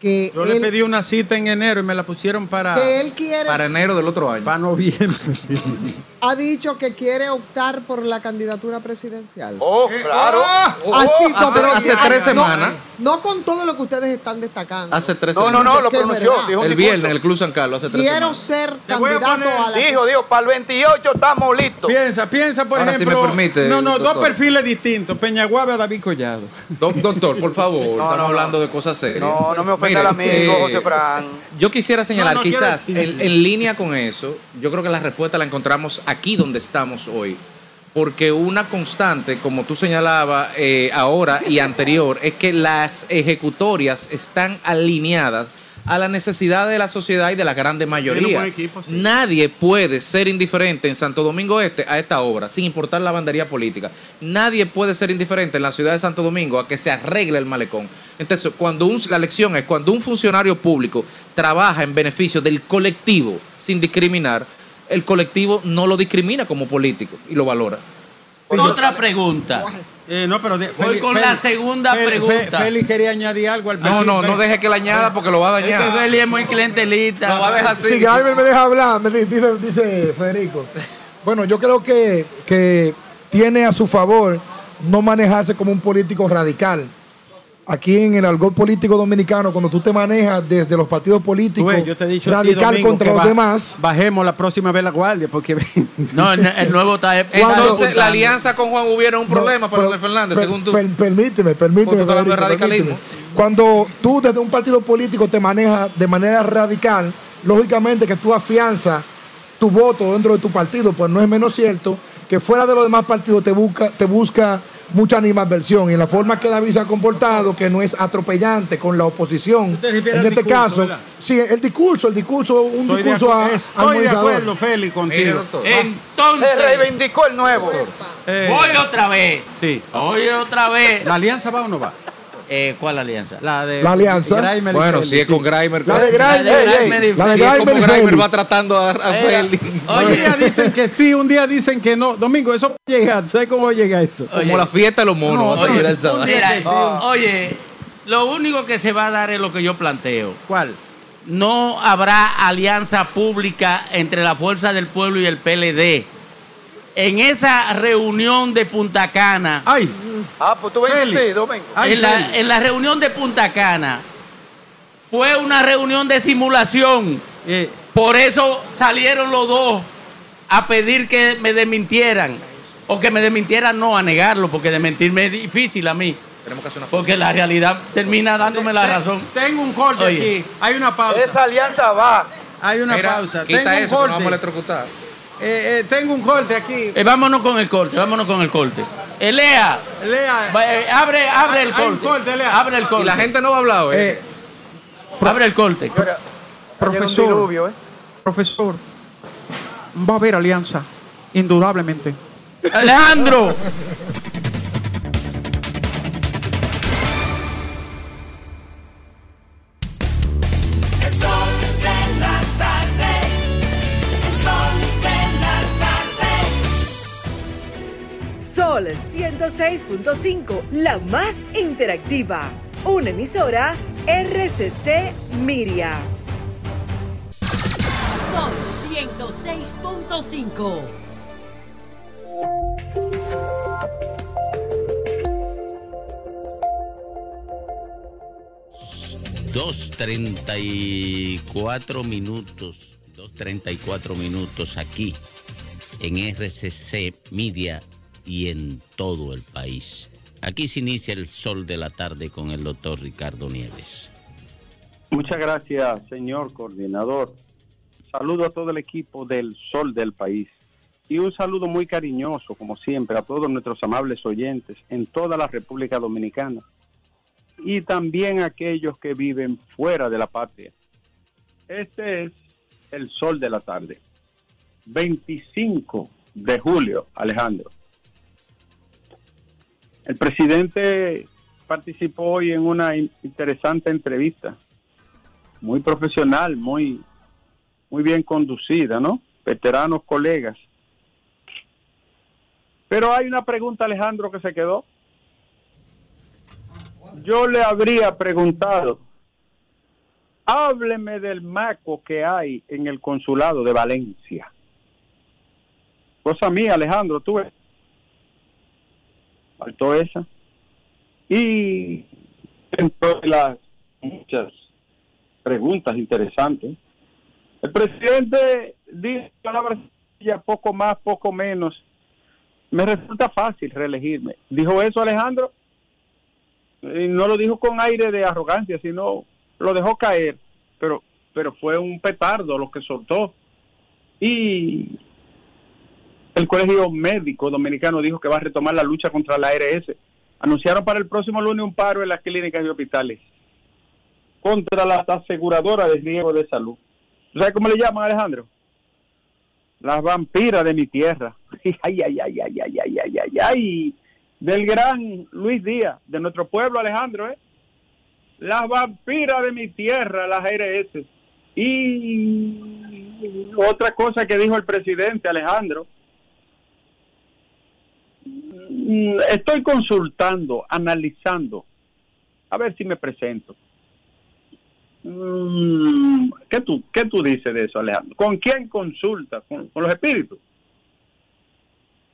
que, Yo le él, pedí una cita en enero y me la pusieron para, que él quiere, Para enero del otro año. para noviembre. <laughs> ha dicho que quiere optar por la candidatura presidencial. Oh, claro. Oh, Así, hace- pero- hace tres no, semanas. No con todo lo que ustedes están destacando. Hace tres No, no, semanas. no, lo pronunció. Dijo El viernes en el Club San Carlos hace tres Quiero semanas. ser Te voy a candidato poner- a la... Dijo, dijo, para el 28 estamos listos. Piensa, piensa, por Ahora, si ejemplo. me permite, no, no, dos perfiles distintos. Peñaguave a David Collado. Do- Doctor, por favor, estamos no, hablando no. de cosas serias. No, no me ofenda al amigo eh, José Fran. Yo quisiera señalar, No, no quizás en, en línea con eso, yo creo que la respuesta la encontramos aquí donde estamos hoy. Porque una constante, como tú señalabas eh, ahora y anterior, es que las ejecutorias están alineadas a la necesidad de la sociedad y de la grande mayoría. buen equipo, sí. Nadie puede ser indiferente en Santo Domingo Este a esta obra, sin importar la bandería política. Nadie puede ser indiferente en la ciudad de Santo Domingo a que se arregle el malecón. Entonces, cuando un- la lección es cuando un funcionario público trabaja en beneficio del colectivo sin discriminar, el colectivo no lo discrimina como político y lo valora. Otra pregunta. Eh, no, pero de- Voy con la segunda pregunta. Félix quería añadir algo al No, no, no deje que la añada porque lo va a Es que dañar. Feli es muy clientelista. Lo va a dejar así. Si Gabriel me deja hablar, me di- dice, dice Federico. Bueno, yo creo que, que tiene a su favor no manejarse como un político radical. Aquí en el algo político dominicano, cuando tú te manejas desde los partidos políticos ves, yo te he dicho a ti, radical Domingo, contra los ba- demás, Bajemos la próxima vez la guardia porque <laughs> No, el, el nuevo está. está Entonces, la alianza con Juan hubiera un problema para pero- Leonel Fernández, per- según tú. per- permíteme, Federico, permíteme. Cuando tú desde un partido político te manejas de manera radical, lógicamente que tú afianzas tu voto dentro de tu partido, pues no es menos cierto que fuera de los demás partidos te busca, te busca mucha animadversión y la forma que David se ha comportado, que no es atropellante con la oposición. En este discurso, caso, ¿verdad? sí, el discurso, el discurso, un Estoy de, discurso acu- a- estoy de acuerdo, Félix, contigo. Doctor. Entonces, Se reivindicó el nuevo. Eh, voy otra vez. Sí. Voy otra vez. ¿La alianza va o no va? Eh, ¿Cuál alianza? La de La alianza. Graimer y Bueno, si es con Grimer. La de Grimer, Grimer la de Sí, es como Grimer Grimer va tratando a, a Félix. Un día dicen que sí, un día dicen que no. Domingo, eso llega. ¿Sabes cómo llega eso? Como la fiesta de los monos. No, oye, Sí. oye, lo único que se va a dar es lo que yo planteo. ¿Cuál? No habrá alianza pública entre la Fuerza del Pueblo y el PLD. en esa reunión de Punta Cana. Ay. Ah, pues tú sí, Domingo. en, la, en la reunión de Punta Cana fue una reunión de simulación. Eh, Por eso salieron los dos a pedir que me desmintieran. O que me desmintieran, no, a negarlo, porque desmentirme es difícil a mí. Tenemos que hacer una. Porque la realidad termina dándome la razón. Tengo un corte Oye. aquí. Hay una pausa. Esa alianza va. Hay una Mira, pausa. quita Tengo un eso, que nos vamos a corte. electrocutar. Eh, eh, tengo un corte aquí. Eh, vámonos con el corte, vámonos con el corte. Elea, Lea. va, eh, abre, abre el Hay un corte. corte, Elea. Abre el corte. Y la gente no va a hablar hoy. Eh, abre el corte. Profesor. diluvio, ¿eh? profesor, va a haber alianza, indudablemente. Alejandro. <laughs> 106.5, la más interactiva. Una emisora RCC Miria. Sol 106.5. Dos treinta y cuatro minutos, dos treinta y cuatro minutos aquí en RCC Media y en todo el país. Aquí se inicia el sol de la tarde con el doctor Ricardo Nieves. Muchas gracias, señor coordinador. Saludo a todo el equipo del Sol del País y un saludo muy cariñoso, como siempre, a todos nuestros amables oyentes en toda la República Dominicana y también a aquellos que viven fuera de la patria. Este es el Sol de la tarde, 25 de julio, Alejandro. El presidente participó hoy en una in- interesante entrevista, muy profesional, muy, muy bien conducida, ¿no? Veteranos colegas. Pero hay una pregunta, Alejandro, que se quedó. Yo le habría preguntado, hábleme del maco que hay en el consulado de Valencia. Cosa mía, Alejandro, tú ves. Faltó esa. Y dentro de las muchas preguntas interesantes, el presidente dice palabras poco más, poco menos. Me resulta fácil reelegirme. ¿Dijo eso Alejandro? Y no lo dijo con aire de arrogancia, sino lo dejó caer, pero, pero fue un petardo lo que soltó. Y el Colegio Médico Dominicano dijo que va a retomar la lucha contra la ARS. Anunciaron para el próximo lunes un paro en las clínicas y hospitales contra las aseguradoras de riesgo de salud. ¿Sabes cómo le llaman, Alejandro? Las vampiras de mi tierra. <laughs> Ay, ay, ay, ay, ay, ay, ay, ay, ay. Del gran Luis Díaz, de nuestro pueblo, Alejandro, ¿eh? Las vampiras de mi tierra, las ARS. Y otra cosa que dijo el presidente, Alejandro, estoy consultando, analizando, a ver si me presento. Mm, ¿Qué tú, qué tú dices de eso, Alejandro? ¿Con quién consulta? ¿Con, con los espíritus?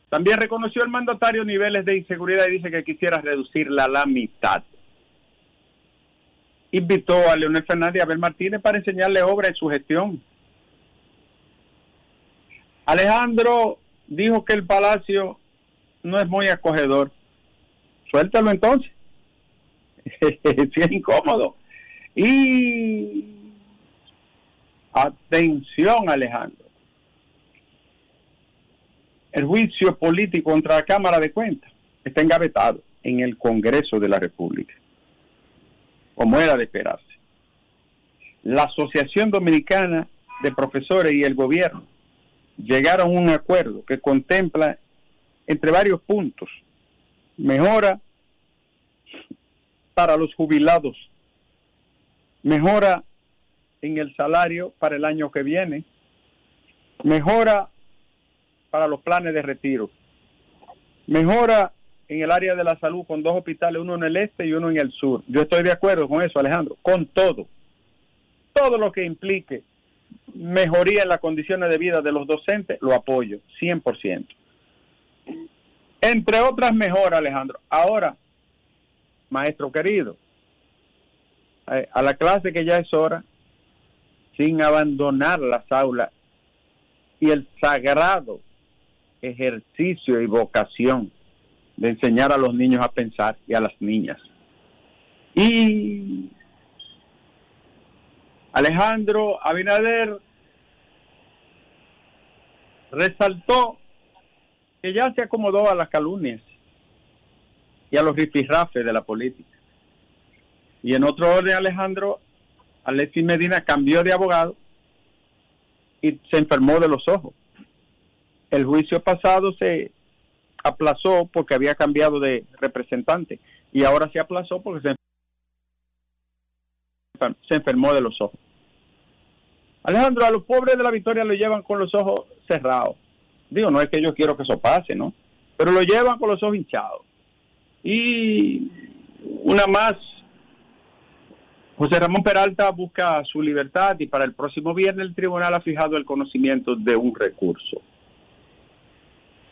También reconoció el mandatario niveles de inseguridad y dice que quisiera reducirla a la mitad. Invitó a Leonel Fernández y a Abel Martínez para enseñarle obra en su gestión. Alejandro dijo que el palacio no es muy acogedor. Suéltalo entonces. <laughs> si es incómodo. Y atención, Alejandro. El juicio político contra la Cámara de Cuentas está engavetado en el Congreso de la República, como era de esperarse. La Asociación Dominicana de Profesores y el gobierno llegaron a un acuerdo que contempla entre varios puntos mejora para los jubilados, mejora en el salario para el año que viene, mejora para los planes de retiro, mejora en el área de la salud con dos hospitales, uno en el este y uno en el sur. Yo estoy de acuerdo con eso, Alejandro, con todo. Todo lo que implique mejoría en las condiciones de vida de los docentes, lo apoyo, 100%. Entre otras mejoras, Alejandro. Ahora, maestro querido, eh, a la clase que ya es hora, sin abandonar las aulas y el sagrado ejercicio y vocación de enseñar a los niños a pensar y a las niñas. Y Alejandro Abinader resaltó que ya se acomodó a las calumnias y a los rifirrafes de la política. Y en otro orden, Alejandro, Alexis Medina cambió de abogado y se enfermó de los ojos. El juicio pasado se aplazó porque había cambiado de representante y ahora se aplazó porque se se enfermó de los ojos. Alejandro, a los pobres de la victoria lo llevan con los ojos cerrados. Digo, no es que yo quiero que eso pase, ¿no? Pero lo llevan con los ojos hinchados. Y una más, José Ramón Peralta busca su libertad y para el próximo viernes el tribunal ha fijado el conocimiento de un recurso.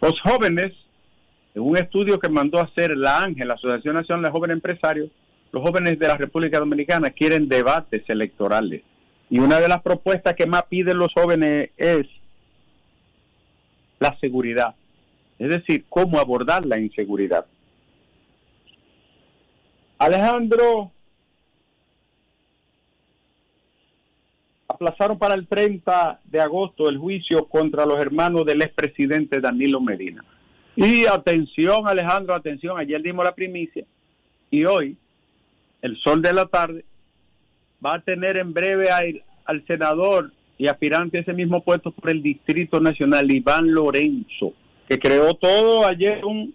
Los jóvenes, en un estudio que mandó a hacer la Ángel, la Asociación Nacional de Jóvenes Empresarios, los jóvenes de la República Dominicana quieren debates electorales. Y una de las propuestas que más piden los jóvenes es la seguridad. Es decir, cómo abordar la inseguridad. Alejandro, aplazaron para el 30 de agosto el juicio contra los hermanos del expresidente Danilo Medina. Y atención, Alejandro, atención, ayer dimos la primicia y hoy el sol de la tarde va a tener en breve al, al senador y aspirante a ese mismo puesto por el Distrito Nacional, Iván Lorenzo, que creó todo ayer un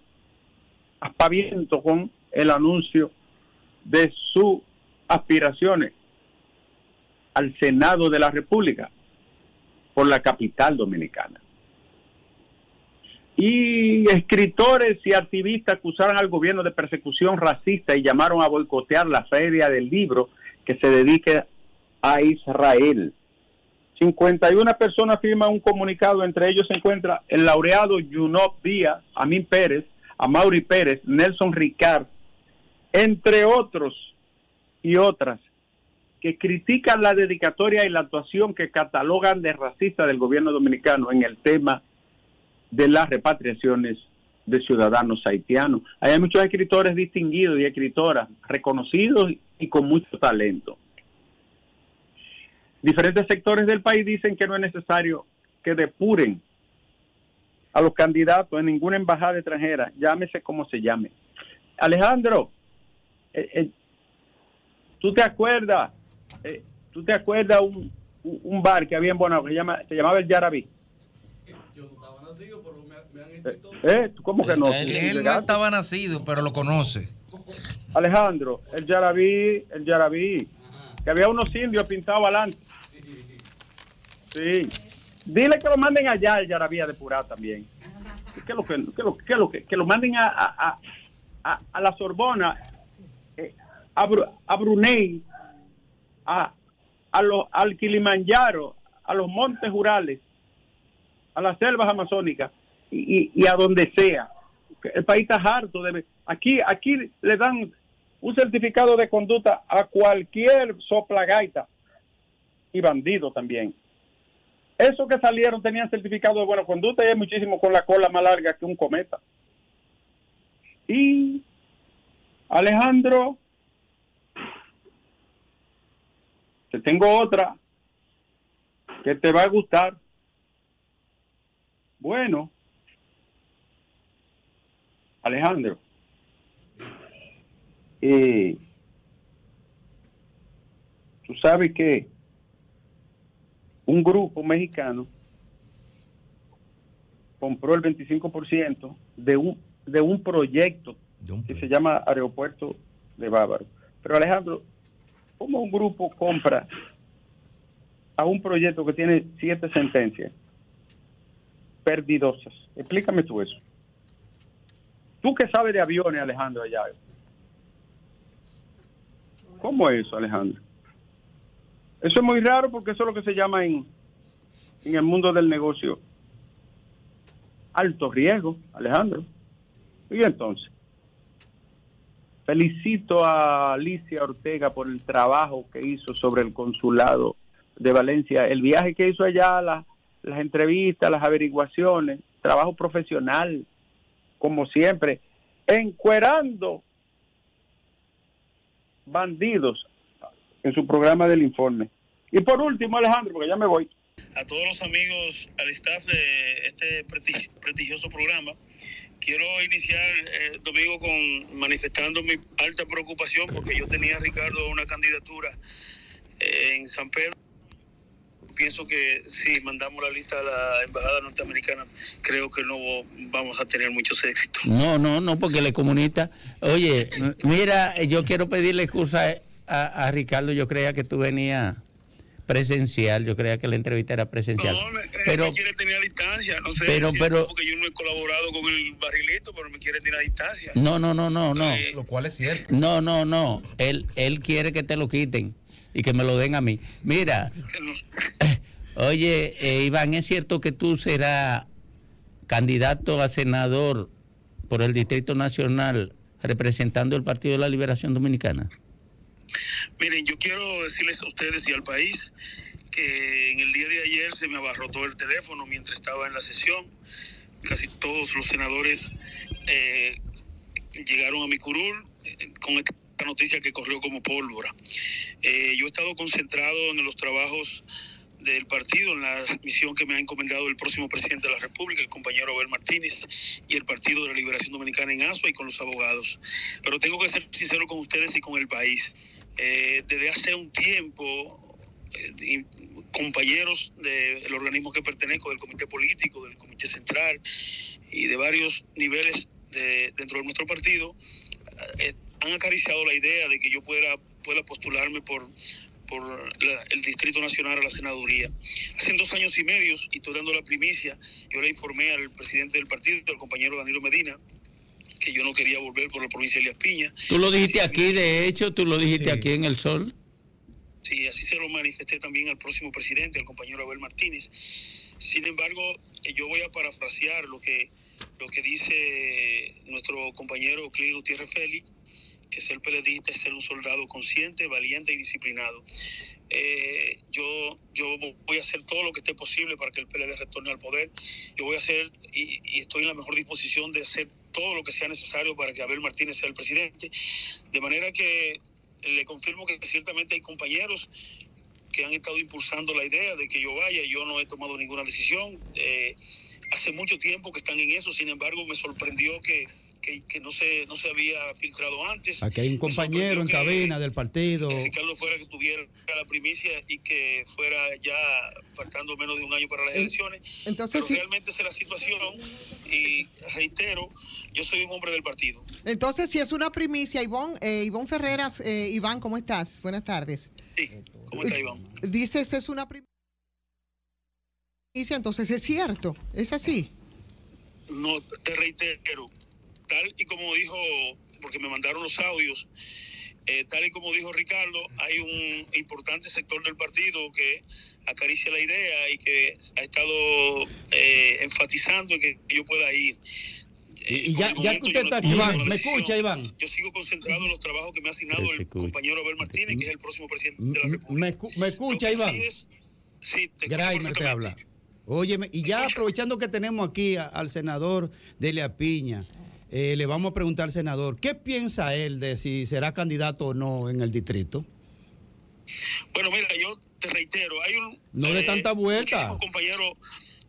aspaviento con el anuncio de sus aspiraciones al Senado de la República por la capital dominicana. Y escritores y activistas acusaron al gobierno de persecución racista y llamaron a boicotear la feria del libro que se dedique a Israel. 51 personas firman un comunicado, entre ellos se encuentra el laureado Yunop Díaz, Amin Pérez, Amaury Pérez, Nelson Ricard, entre otros y otras, que critican la dedicatoria y la actuación que catalogan de racista del gobierno dominicano en el tema de las repatriaciones de ciudadanos haitianos. Hay muchos escritores distinguidos y escritoras reconocidos y con mucho talento. Diferentes sectores del país dicen que no es necesario que depuren a los candidatos en ninguna embajada extranjera, llámese como se llame. Alejandro, eh, eh, ¿tú te acuerdas? eh, ¿Tú te acuerdas un, un- bar que había en Bonao que se, llama, se llamaba el Yarabí? Eh, ¿Eh? ¿Tú ¿Cómo que no? Él, ¿Tú él no estaba nacido, pero lo conoce. Alejandro, el Yarabí, el Yarabí, que había unos indios pintados adelante. Sí. Dile que lo manden allá, el Yarabí, a depurar también. Que lo, que, que lo, que lo, manden a, a, a, a- la Sorbona, eh, a, a Brunei, a, a los, al Kilimanjaro, a los montes Urales, a las selvas amazónicas y, y- y a donde sea. El país está harto de aquí aquí le dan un certificado de conducta a cualquier soplagaita y bandido también. Esos que salieron tenían certificado de buena conducta y hay muchísimo con la cola más larga que un cometa. Y Alejandro, te tengo otra que te va a gustar. Bueno, Alejandro, eh, tú sabes que un grupo mexicano compró el 25% de un, de un proyecto que se llama Aeropuerto de Bávaro. Pero Alejandro, ¿cómo un grupo compra a un proyecto que tiene siete sentencias perdidosas? Explícame tú eso. Tú que sabes de aviones, Alejandro, allá. ¿Cómo es eso, Alejandro? Eso es muy raro porque eso es lo que se llama en, en el mundo del negocio alto riesgo, Alejandro. Y entonces, felicito a Alicia Ortega por el trabajo que hizo sobre el consulado de Valencia, el viaje que hizo allá, la- las entrevistas, las averiguaciones, trabajo profesional, como siempre, encuerando bandidos en su programa del informe. Y por último, Alejandro, porque ya me voy. a todos los amigos, al staff de este presti- prestigioso programa. Quiero iniciar, eh, Domingo, con manifestando mi alta preocupación porque yo tenía, Ricardo, una candidatura eh, en San Pedro. Pienso que si mandamos la lista a la Embajada Norteamericana, creo que no vamos a tener muchos éxitos. No, no, no, porque le comunista. Oye, mira, yo quiero pedirle excusa a, a Ricardo. Yo creía que tú venías presencial. Yo creía que la entrevista era presencial. pero, me quiere tener a distancia, no sé pero- si es pero- porque yo no he colaborado con el barrilito, pero me quiere tener a distancia. no, no, no, no, no. Lo cual es cierto. No, no, no. Él, él quiere que te lo quiten y que me lo den a mí. Mira, oye, eh, Iván, ¿es cierto que tú serás candidato a senador por el Distrito Nacional representando el Partido de la Liberación Dominicana? Miren, yo quiero decirles a ustedes y al país que en el día de ayer se me abarrotó el teléfono mientras estaba en la sesión. Casi todos los senadores eh, llegaron a mi curul eh, con esta noticia que corrió como pólvora. Eh, yo he estado concentrado en los trabajos del partido, en la misión que me ha encomendado el próximo presidente de la República, el compañero Abel Martínez, y el Partido de la Liberación Dominicana en ASUA y con los abogados. Pero tengo que ser sincero con ustedes y con el país. Eh, desde hace un tiempo, eh, compañeros del organismo que pertenezco, del comité político, del comité central y de varios niveles de- dentro de nuestro partido, eh, han acariciado la idea de que yo pueda, pueda postularme por, por la- el Distrito Nacional a la senaduría. Hace dos años y medio, y estoy dando la primicia, yo le informé al presidente del partido, el compañero Danilo Medina, que yo no quería volver por la provincia de Elías Piña. Tú lo dijiste aquí, de hecho, tú lo dijiste aquí en El Sol. Sí, así se lo manifesté también al próximo presidente, al compañero Abel Martínez. Sin embargo, yo voy a parafrasear lo que, lo que dice nuestro compañero Clint Gutiérrez Félix, que ser periodista es ser un soldado consciente, valiente y disciplinado. Eh, yo, yo voy a hacer todo lo que esté posible para que el PLD retorne al poder. Yo voy a hacer, y, y estoy en la mejor disposición de hacer todo lo que sea necesario para que Abel Martínez sea el presidente. De manera que le confirmo que ciertamente hay compañeros que han estado impulsando la idea de que yo vaya. Yo no he tomado ninguna decisión. Eh, hace mucho tiempo que están en eso, sin embargo, me sorprendió que, que, que no, se, no se había filtrado antes. Aquí hay un compañero en cabina del partido. Que Ricardo fuera que tuviera la primicia y que fuera ya faltando menos de un año para las elecciones. entonces Pero sí. realmente esa es la situación y reitero, yo soy un hombre del partido. Entonces, si es una primicia, Ivonne, eh, Ivonne Ferreras, eh, Iván, ¿cómo estás? Buenas tardes. ¿Cómo está Iván? Dices, es una primicia, entonces es cierto, es así. No, te reitero, tal y como dijo, porque me mandaron los audios, eh, tal y como dijo Ricardo, hay un importante sector del partido que acaricia la idea y que ha estado eh, enfatizando en que yo pueda ir. Y, y ya, ya que usted está aquí, Iván, ¿me escucha, Iván? Yo sigo concentrado en los trabajos que me ha asignado el compañero Abel Martínez, que es el próximo presidente de la República. ¿Me, escu- me escucha, Iván? sí es- sí, te escucho Graimer te habla. Óyeme, y ya aprovechando que tenemos aquí a- al senador Delia Piña, eh, le vamos a preguntar al senador, ¿qué piensa él de si será candidato o no en el distrito? Bueno, mira, yo te reitero, hay un... No de tanta vuelta. compañeros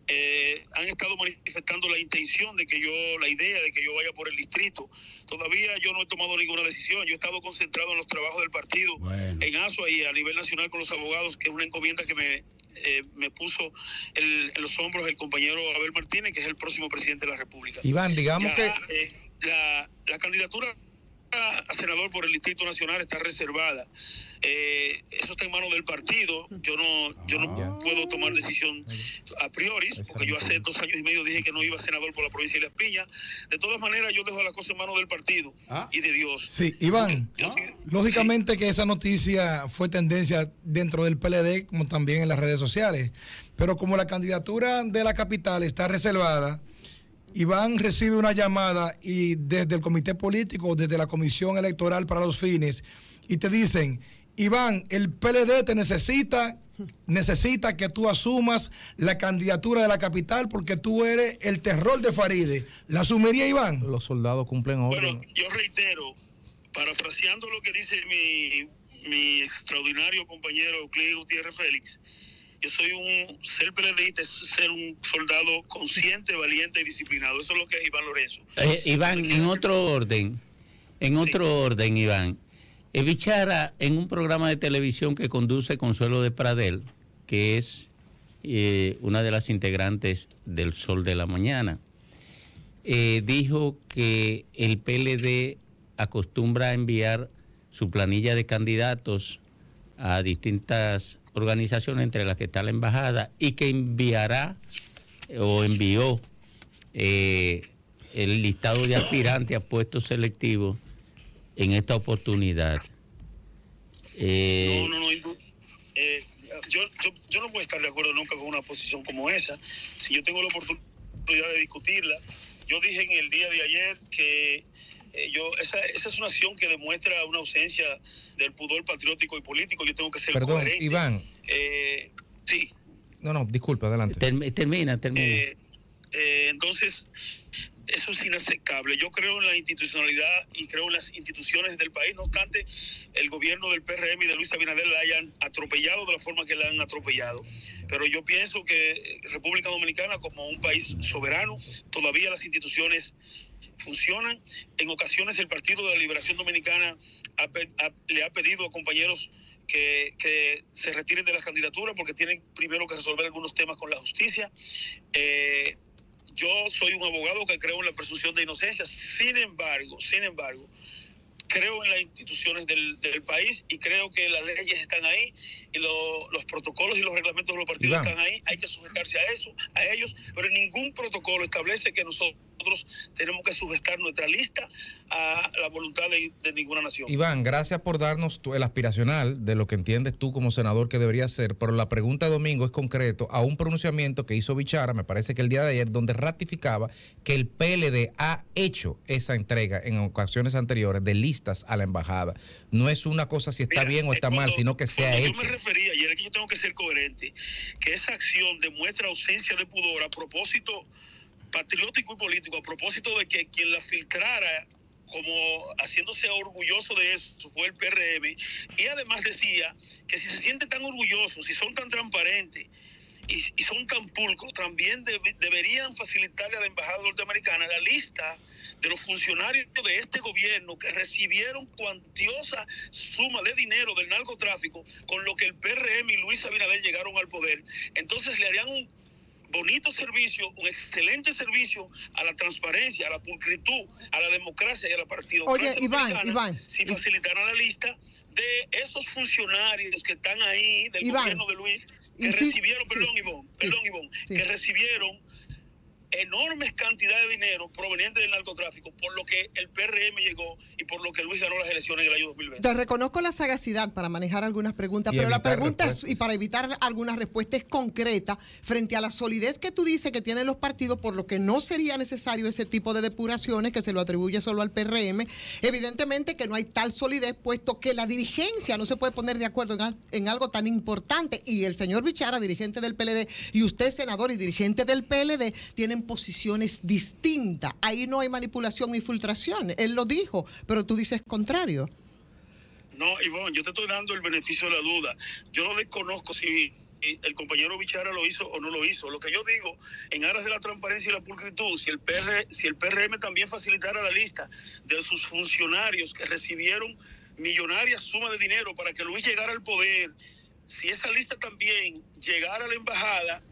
eh, han estado manifestando la intención de que yo, la idea de que yo vaya por el distrito. Todavía yo no he tomado ninguna decisión. Yo he estado concentrado en los trabajos del partido, en ASUA y a nivel nacional con los abogados, que es una encomienda que me, eh, me puso el- en los hombros el compañero Abel Martínez, que es el próximo presidente de la República. Iván, digamos Ya, que- eh, la, la candidatura a senador por el Distrito Nacional está reservada. Eh, eso está en manos del partido. Yo no, yo no puedo tomar decisión a priori, porque yo hace dos años y medio dije que no iba a senador por la provincia de Las Piñas. De todas maneras, yo dejo las cosas en manos del partido y de Dios. Sí, Iván, lógicamente que esa noticia fue tendencia dentro del PLD como también en las redes sociales, pero como la candidatura de la capital está reservada, Iván recibe una llamada y desde el comité político, desde la comisión electoral para los fines, y te dicen, Iván, el PLD te necesita, necesita que tú asumas la candidatura de la capital porque tú eres el terror de Faride. ¿La asumiría Iván? Los soldados cumplen orden. Bueno, yo reitero, parafraseando lo que dice mi, mi extraordinario compañero Euclides Gutiérrez Félix, yo soy un ser PLDista, es ser un soldado consciente, valiente y disciplinado. Eso es lo que es Iván Lorenzo. Eh, Iván, en otro orden, en otro orden, Iván. Bichara, en un programa de televisión que conduce Consuelo de Pradel, que es eh, una de las integrantes del Sol de la Mañana, eh, dijo que el PLD acostumbra a enviar su planilla de candidatos a distintas organizaciones, entre las que está la embajada, y que enviará o envió eh, el listado de aspirantes a puestos selectivos en esta oportunidad. Eh, No, no, no. eh, yo, yo, yo no puedo estar de acuerdo nunca con una posición como esa. Si yo tengo la oportunidad de discutirla, yo dije en el día de ayer que eh, yo esa, esa es una acción que demuestra una ausencia del pudor patriótico y político. Yo tengo que ser Perdón, coherente. Iván. Eh, sí. No, no, disculpe, adelante. termina, termina. Eh, eh, entonces, eso es inaceptable. Yo creo en la institucionalidad y creo en las instituciones del país. No obstante, el gobierno del PRM y de Luis Abinader la hayan atropellado de la forma que la han atropellado. Pero yo pienso que República Dominicana, como un país soberano, todavía las instituciones funcionan. En ocasiones el Partido de la Liberación Dominicana le ha pedido a compañeros que, que se retiren de las candidaturas porque tienen primero que resolver algunos temas con la justicia. Eh, yo soy un abogado que creo en la presunción de inocencia. Sin embargo, sin embargo, creo en las instituciones del, del país y creo que las leyes están ahí y lo- los protocolos y los reglamentos de los partidos están ahí. Hay que sujetarse a eso, a ellos, pero ningún protocolo establece que nosotros tenemos que sujetar nuestra lista a la voluntad de, de ninguna nación. Iván, gracias por darnos tu- el aspiracional de lo que entiendes tú como senador que debería ser, pero la pregunta de domingo es concreto a un pronunciamiento que hizo Bichara, me parece que el día de ayer, donde ratificaba que el PLD ha hecho esa entrega en ocasiones anteriores de listas a la embajada. No es una cosa si está bien o está mal, sino que se ha hecho. Refería, y es que yo tengo que ser coherente, que esa acción demuestra ausencia de pudor a propósito patriótico y político, a propósito de que quien la filtrara como haciéndose orgulloso de eso fue el PRM y además decía que si se sienten tan orgullosos, si son tan transparentes y, son tan pulcros, también debe- deberían facilitarle a la embajada norteamericana la lista de los funcionarios de este gobierno que recibieron cuantiosa suma de dinero del narcotráfico con lo que el PRM y Luis Abinader llegaron al poder. Entonces le harían un bonito servicio, un excelente servicio a la transparencia, a la pulcritud, a la democracia y a la partida. Oye, Iván, Iván. Si facilitaran la lista de esos funcionarios que están ahí del Iván. gobierno de Luis, sí, perdón, que recibieron enormes cantidades de dinero provenientes del narcotráfico, por lo que el PRM llegó y por lo que Luis ganó las elecciones en el año 2020. Te reconozco la sagacidad para manejar algunas preguntas, Y pero la pregunta es, y para evitar algunas respuestas es concreta frente a la solidez que tú dices que tienen los partidos, por lo que no sería necesario ese tipo de depuraciones que se lo atribuye solo al PRM. Evidentemente que no hay tal solidez, puesto que la dirigencia no se puede poner de acuerdo en, en algo tan importante. Y el señor Bichara, dirigente del PLD, y usted, senador y dirigente del PLD, tienen posiciones distintas. Ahí no hay manipulación ni filtración. Él lo dijo, pero tú dices contrario. No, Ivonne, yo te estoy dando el beneficio de la duda. Yo no desconozco si el compañero Bichara lo hizo o no lo hizo. Lo que yo digo, en aras de la transparencia y la pulcritud, si el, PR, si el PRM también facilitara la lista de sus funcionarios que recibieron millonarias sumas de dinero para que Luis llegara al poder, si esa lista también llegara a la embajada,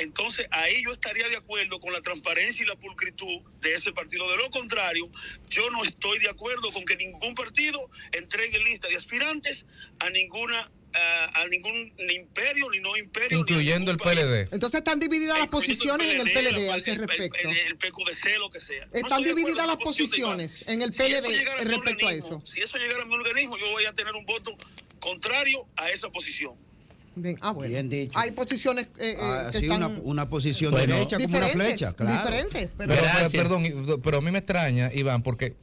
entonces ahí yo estaría de acuerdo con la transparencia y la pulcritud de ese partido. De lo contrario, yo no estoy de acuerdo con que ningún partido entregue lista de aspirantes a ninguna a, a ningún ni imperio ni no imperio. Incluyendo el. PLD. Entonces están divididas las posiciones en el PLD la- a ese el- el- respecto. El, el PQDC, lo que sea. Están divididas las posiciones en el Si PLD mi respecto a eso. Si eso llegara a mi organismo, yo voy a tener un voto contrario a esa posición. Bien, ah, bueno. Bien dicho. Hay posiciones eh, eh, Ah, que sí, están una, una posición Bueno. derecha como una flecha, claro. diferentes, pero- Pero, perdón, pero a mí me extraña, Iván, porque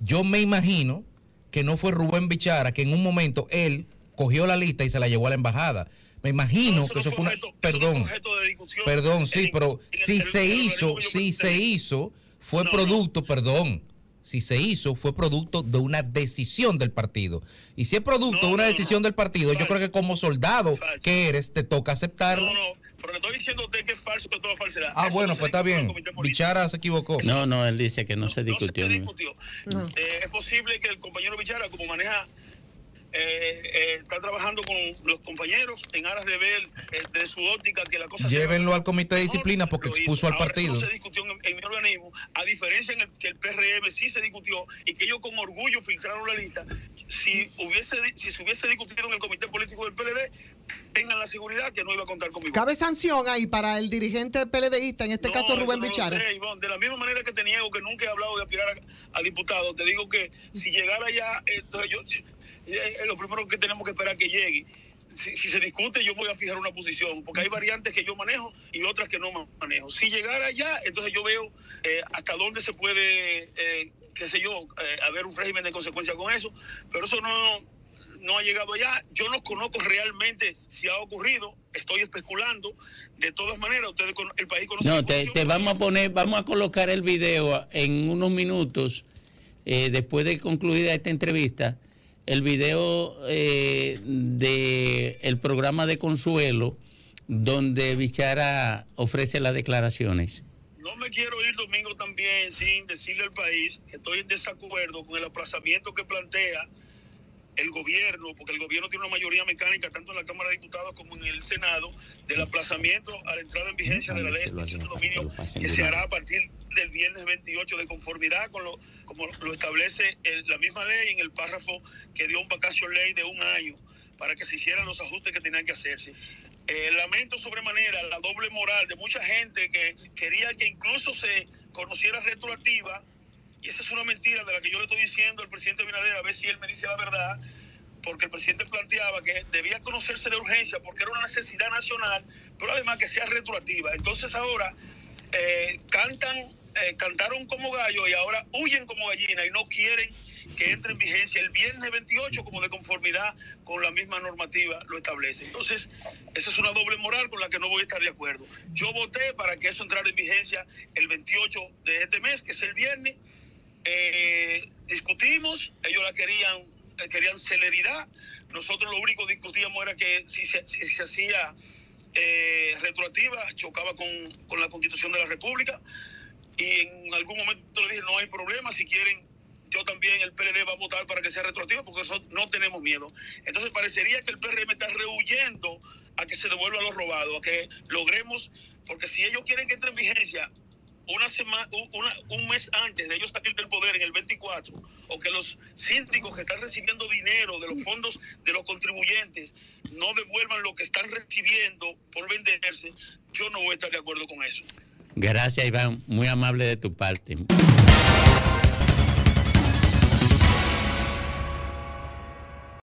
yo me imagino que no fue Rubén Bichara que en un momento él cogió la lista y se la llevó a la embajada. Me imagino que eso fue una. Perdón, perdón, sí, pero si se hizo, si se hizo, fue producto, perdón. Si se hizo, fue producto de una decisión del partido. Y si es producto de una decisión del partido, yo creo que como soldado que eres, te toca aceptarlo. Pero le estoy diciendo a usted que es falso, que es toda falsedad. Ah, Eso bueno, no se pues está discutió en bien. Bichara se equivocó. No, no, él dice que no se discutió. ¿no? Eh, es posible que el compañero Bichara, como maneja, eh, eh, está trabajando con los compañeros en aras de ver eh, de su óptica que la cosa Llévenlo al comité de disciplina porque expuso al Ahora, partido. No se discutió en, en mi organismo, a diferencia en el que el PRM sí se discutió y que ellos con orgullo filtraron la lista. Si hubiese si se hubiese discutido en el comité político del PLD, tengan la seguridad que no iba a contar conmigo. ¿Cabe sanción ahí para el dirigente PLDista, en este caso No, Rubén eso no Bichara? sé. De la misma manera que te niego que nunca he hablado de aspirar a, a diputado, te digo que si llegara ya, entonces yo, eh, lo primero que tenemos que esperar que llegue. Si, si se discute, yo voy a fijar una posición, porque hay variantes que yo manejo y otras que no ma- manejo. Si llegara ya, entonces yo veo eh, hasta dónde se puede, eh, qué sé yo, eh, haber un régimen de consecuencia con eso, pero eso no, no ha llegado allá. Yo no conozco realmente si ha ocurrido, estoy especulando. De todas maneras, ustedes, con- el país conoce No, te, te vamos a poner, vamos a colocar el video en unos minutos eh, después de concluida esta entrevista. El video eh, de el programa de Consuelo, donde Bichara ofrece las declaraciones. No me quiero ir domingo también sin decirle al país que estoy en desacuerdo con el aplazamiento que plantea el gobierno, porque el gobierno tiene una mayoría mecánica tanto en la Cámara de Diputados como en el Senado, del aplazamiento a la entrada en vigencia de la ley de dominio que se hará a partir del viernes 28 de conformidad con lo como lo establece la misma ley en el párrafo que dio un vacacio ley de un año para que se hicieran los ajustes que tenían que hacerse. Eh, lamento sobremanera la doble moral de mucha gente que quería que incluso se conociera retroactiva y esa es una mentira de la que yo le estoy diciendo al presidente Binader a ver si él me dice la verdad porque el presidente planteaba que debía conocerse de urgencia porque era una necesidad nacional, pero además que sea retroactiva. Entonces ahora eh, cantan, eh, cantaron como gallo y ahora huyen como gallina y no quieren que entre en vigencia el viernes 28 como de conformidad con la misma normativa lo establece. Entonces, esa es una doble moral con la que no voy a estar de acuerdo. Yo voté para que eso entrara en vigencia el 28 de este mes, que es el viernes. Eh, discutimos, ellos la querían, querían celeridad. Nosotros lo único que discutíamos era que si se, si se hacía eh, retroactiva, chocaba con, con la constitución de la República. Y en algún momento le dije, no hay problema, si quieren, yo también, el PLD va a votar para que sea retroactiva, porque eso no tenemos miedo. Entonces parecería que el PRM está rehuyendo a que se devuelva lo robado, a que logremos, porque si ellos quieren que entre en vigencia una semana, un mes antes de ellos salir del poder en el 24, o que los síndicos que están recibiendo dinero de los fondos de los contribuyentes no devuelvan lo que están recibiendo por venderse, yo no voy a estar de acuerdo con eso. Gracias, Iván. Muy amable de tu parte.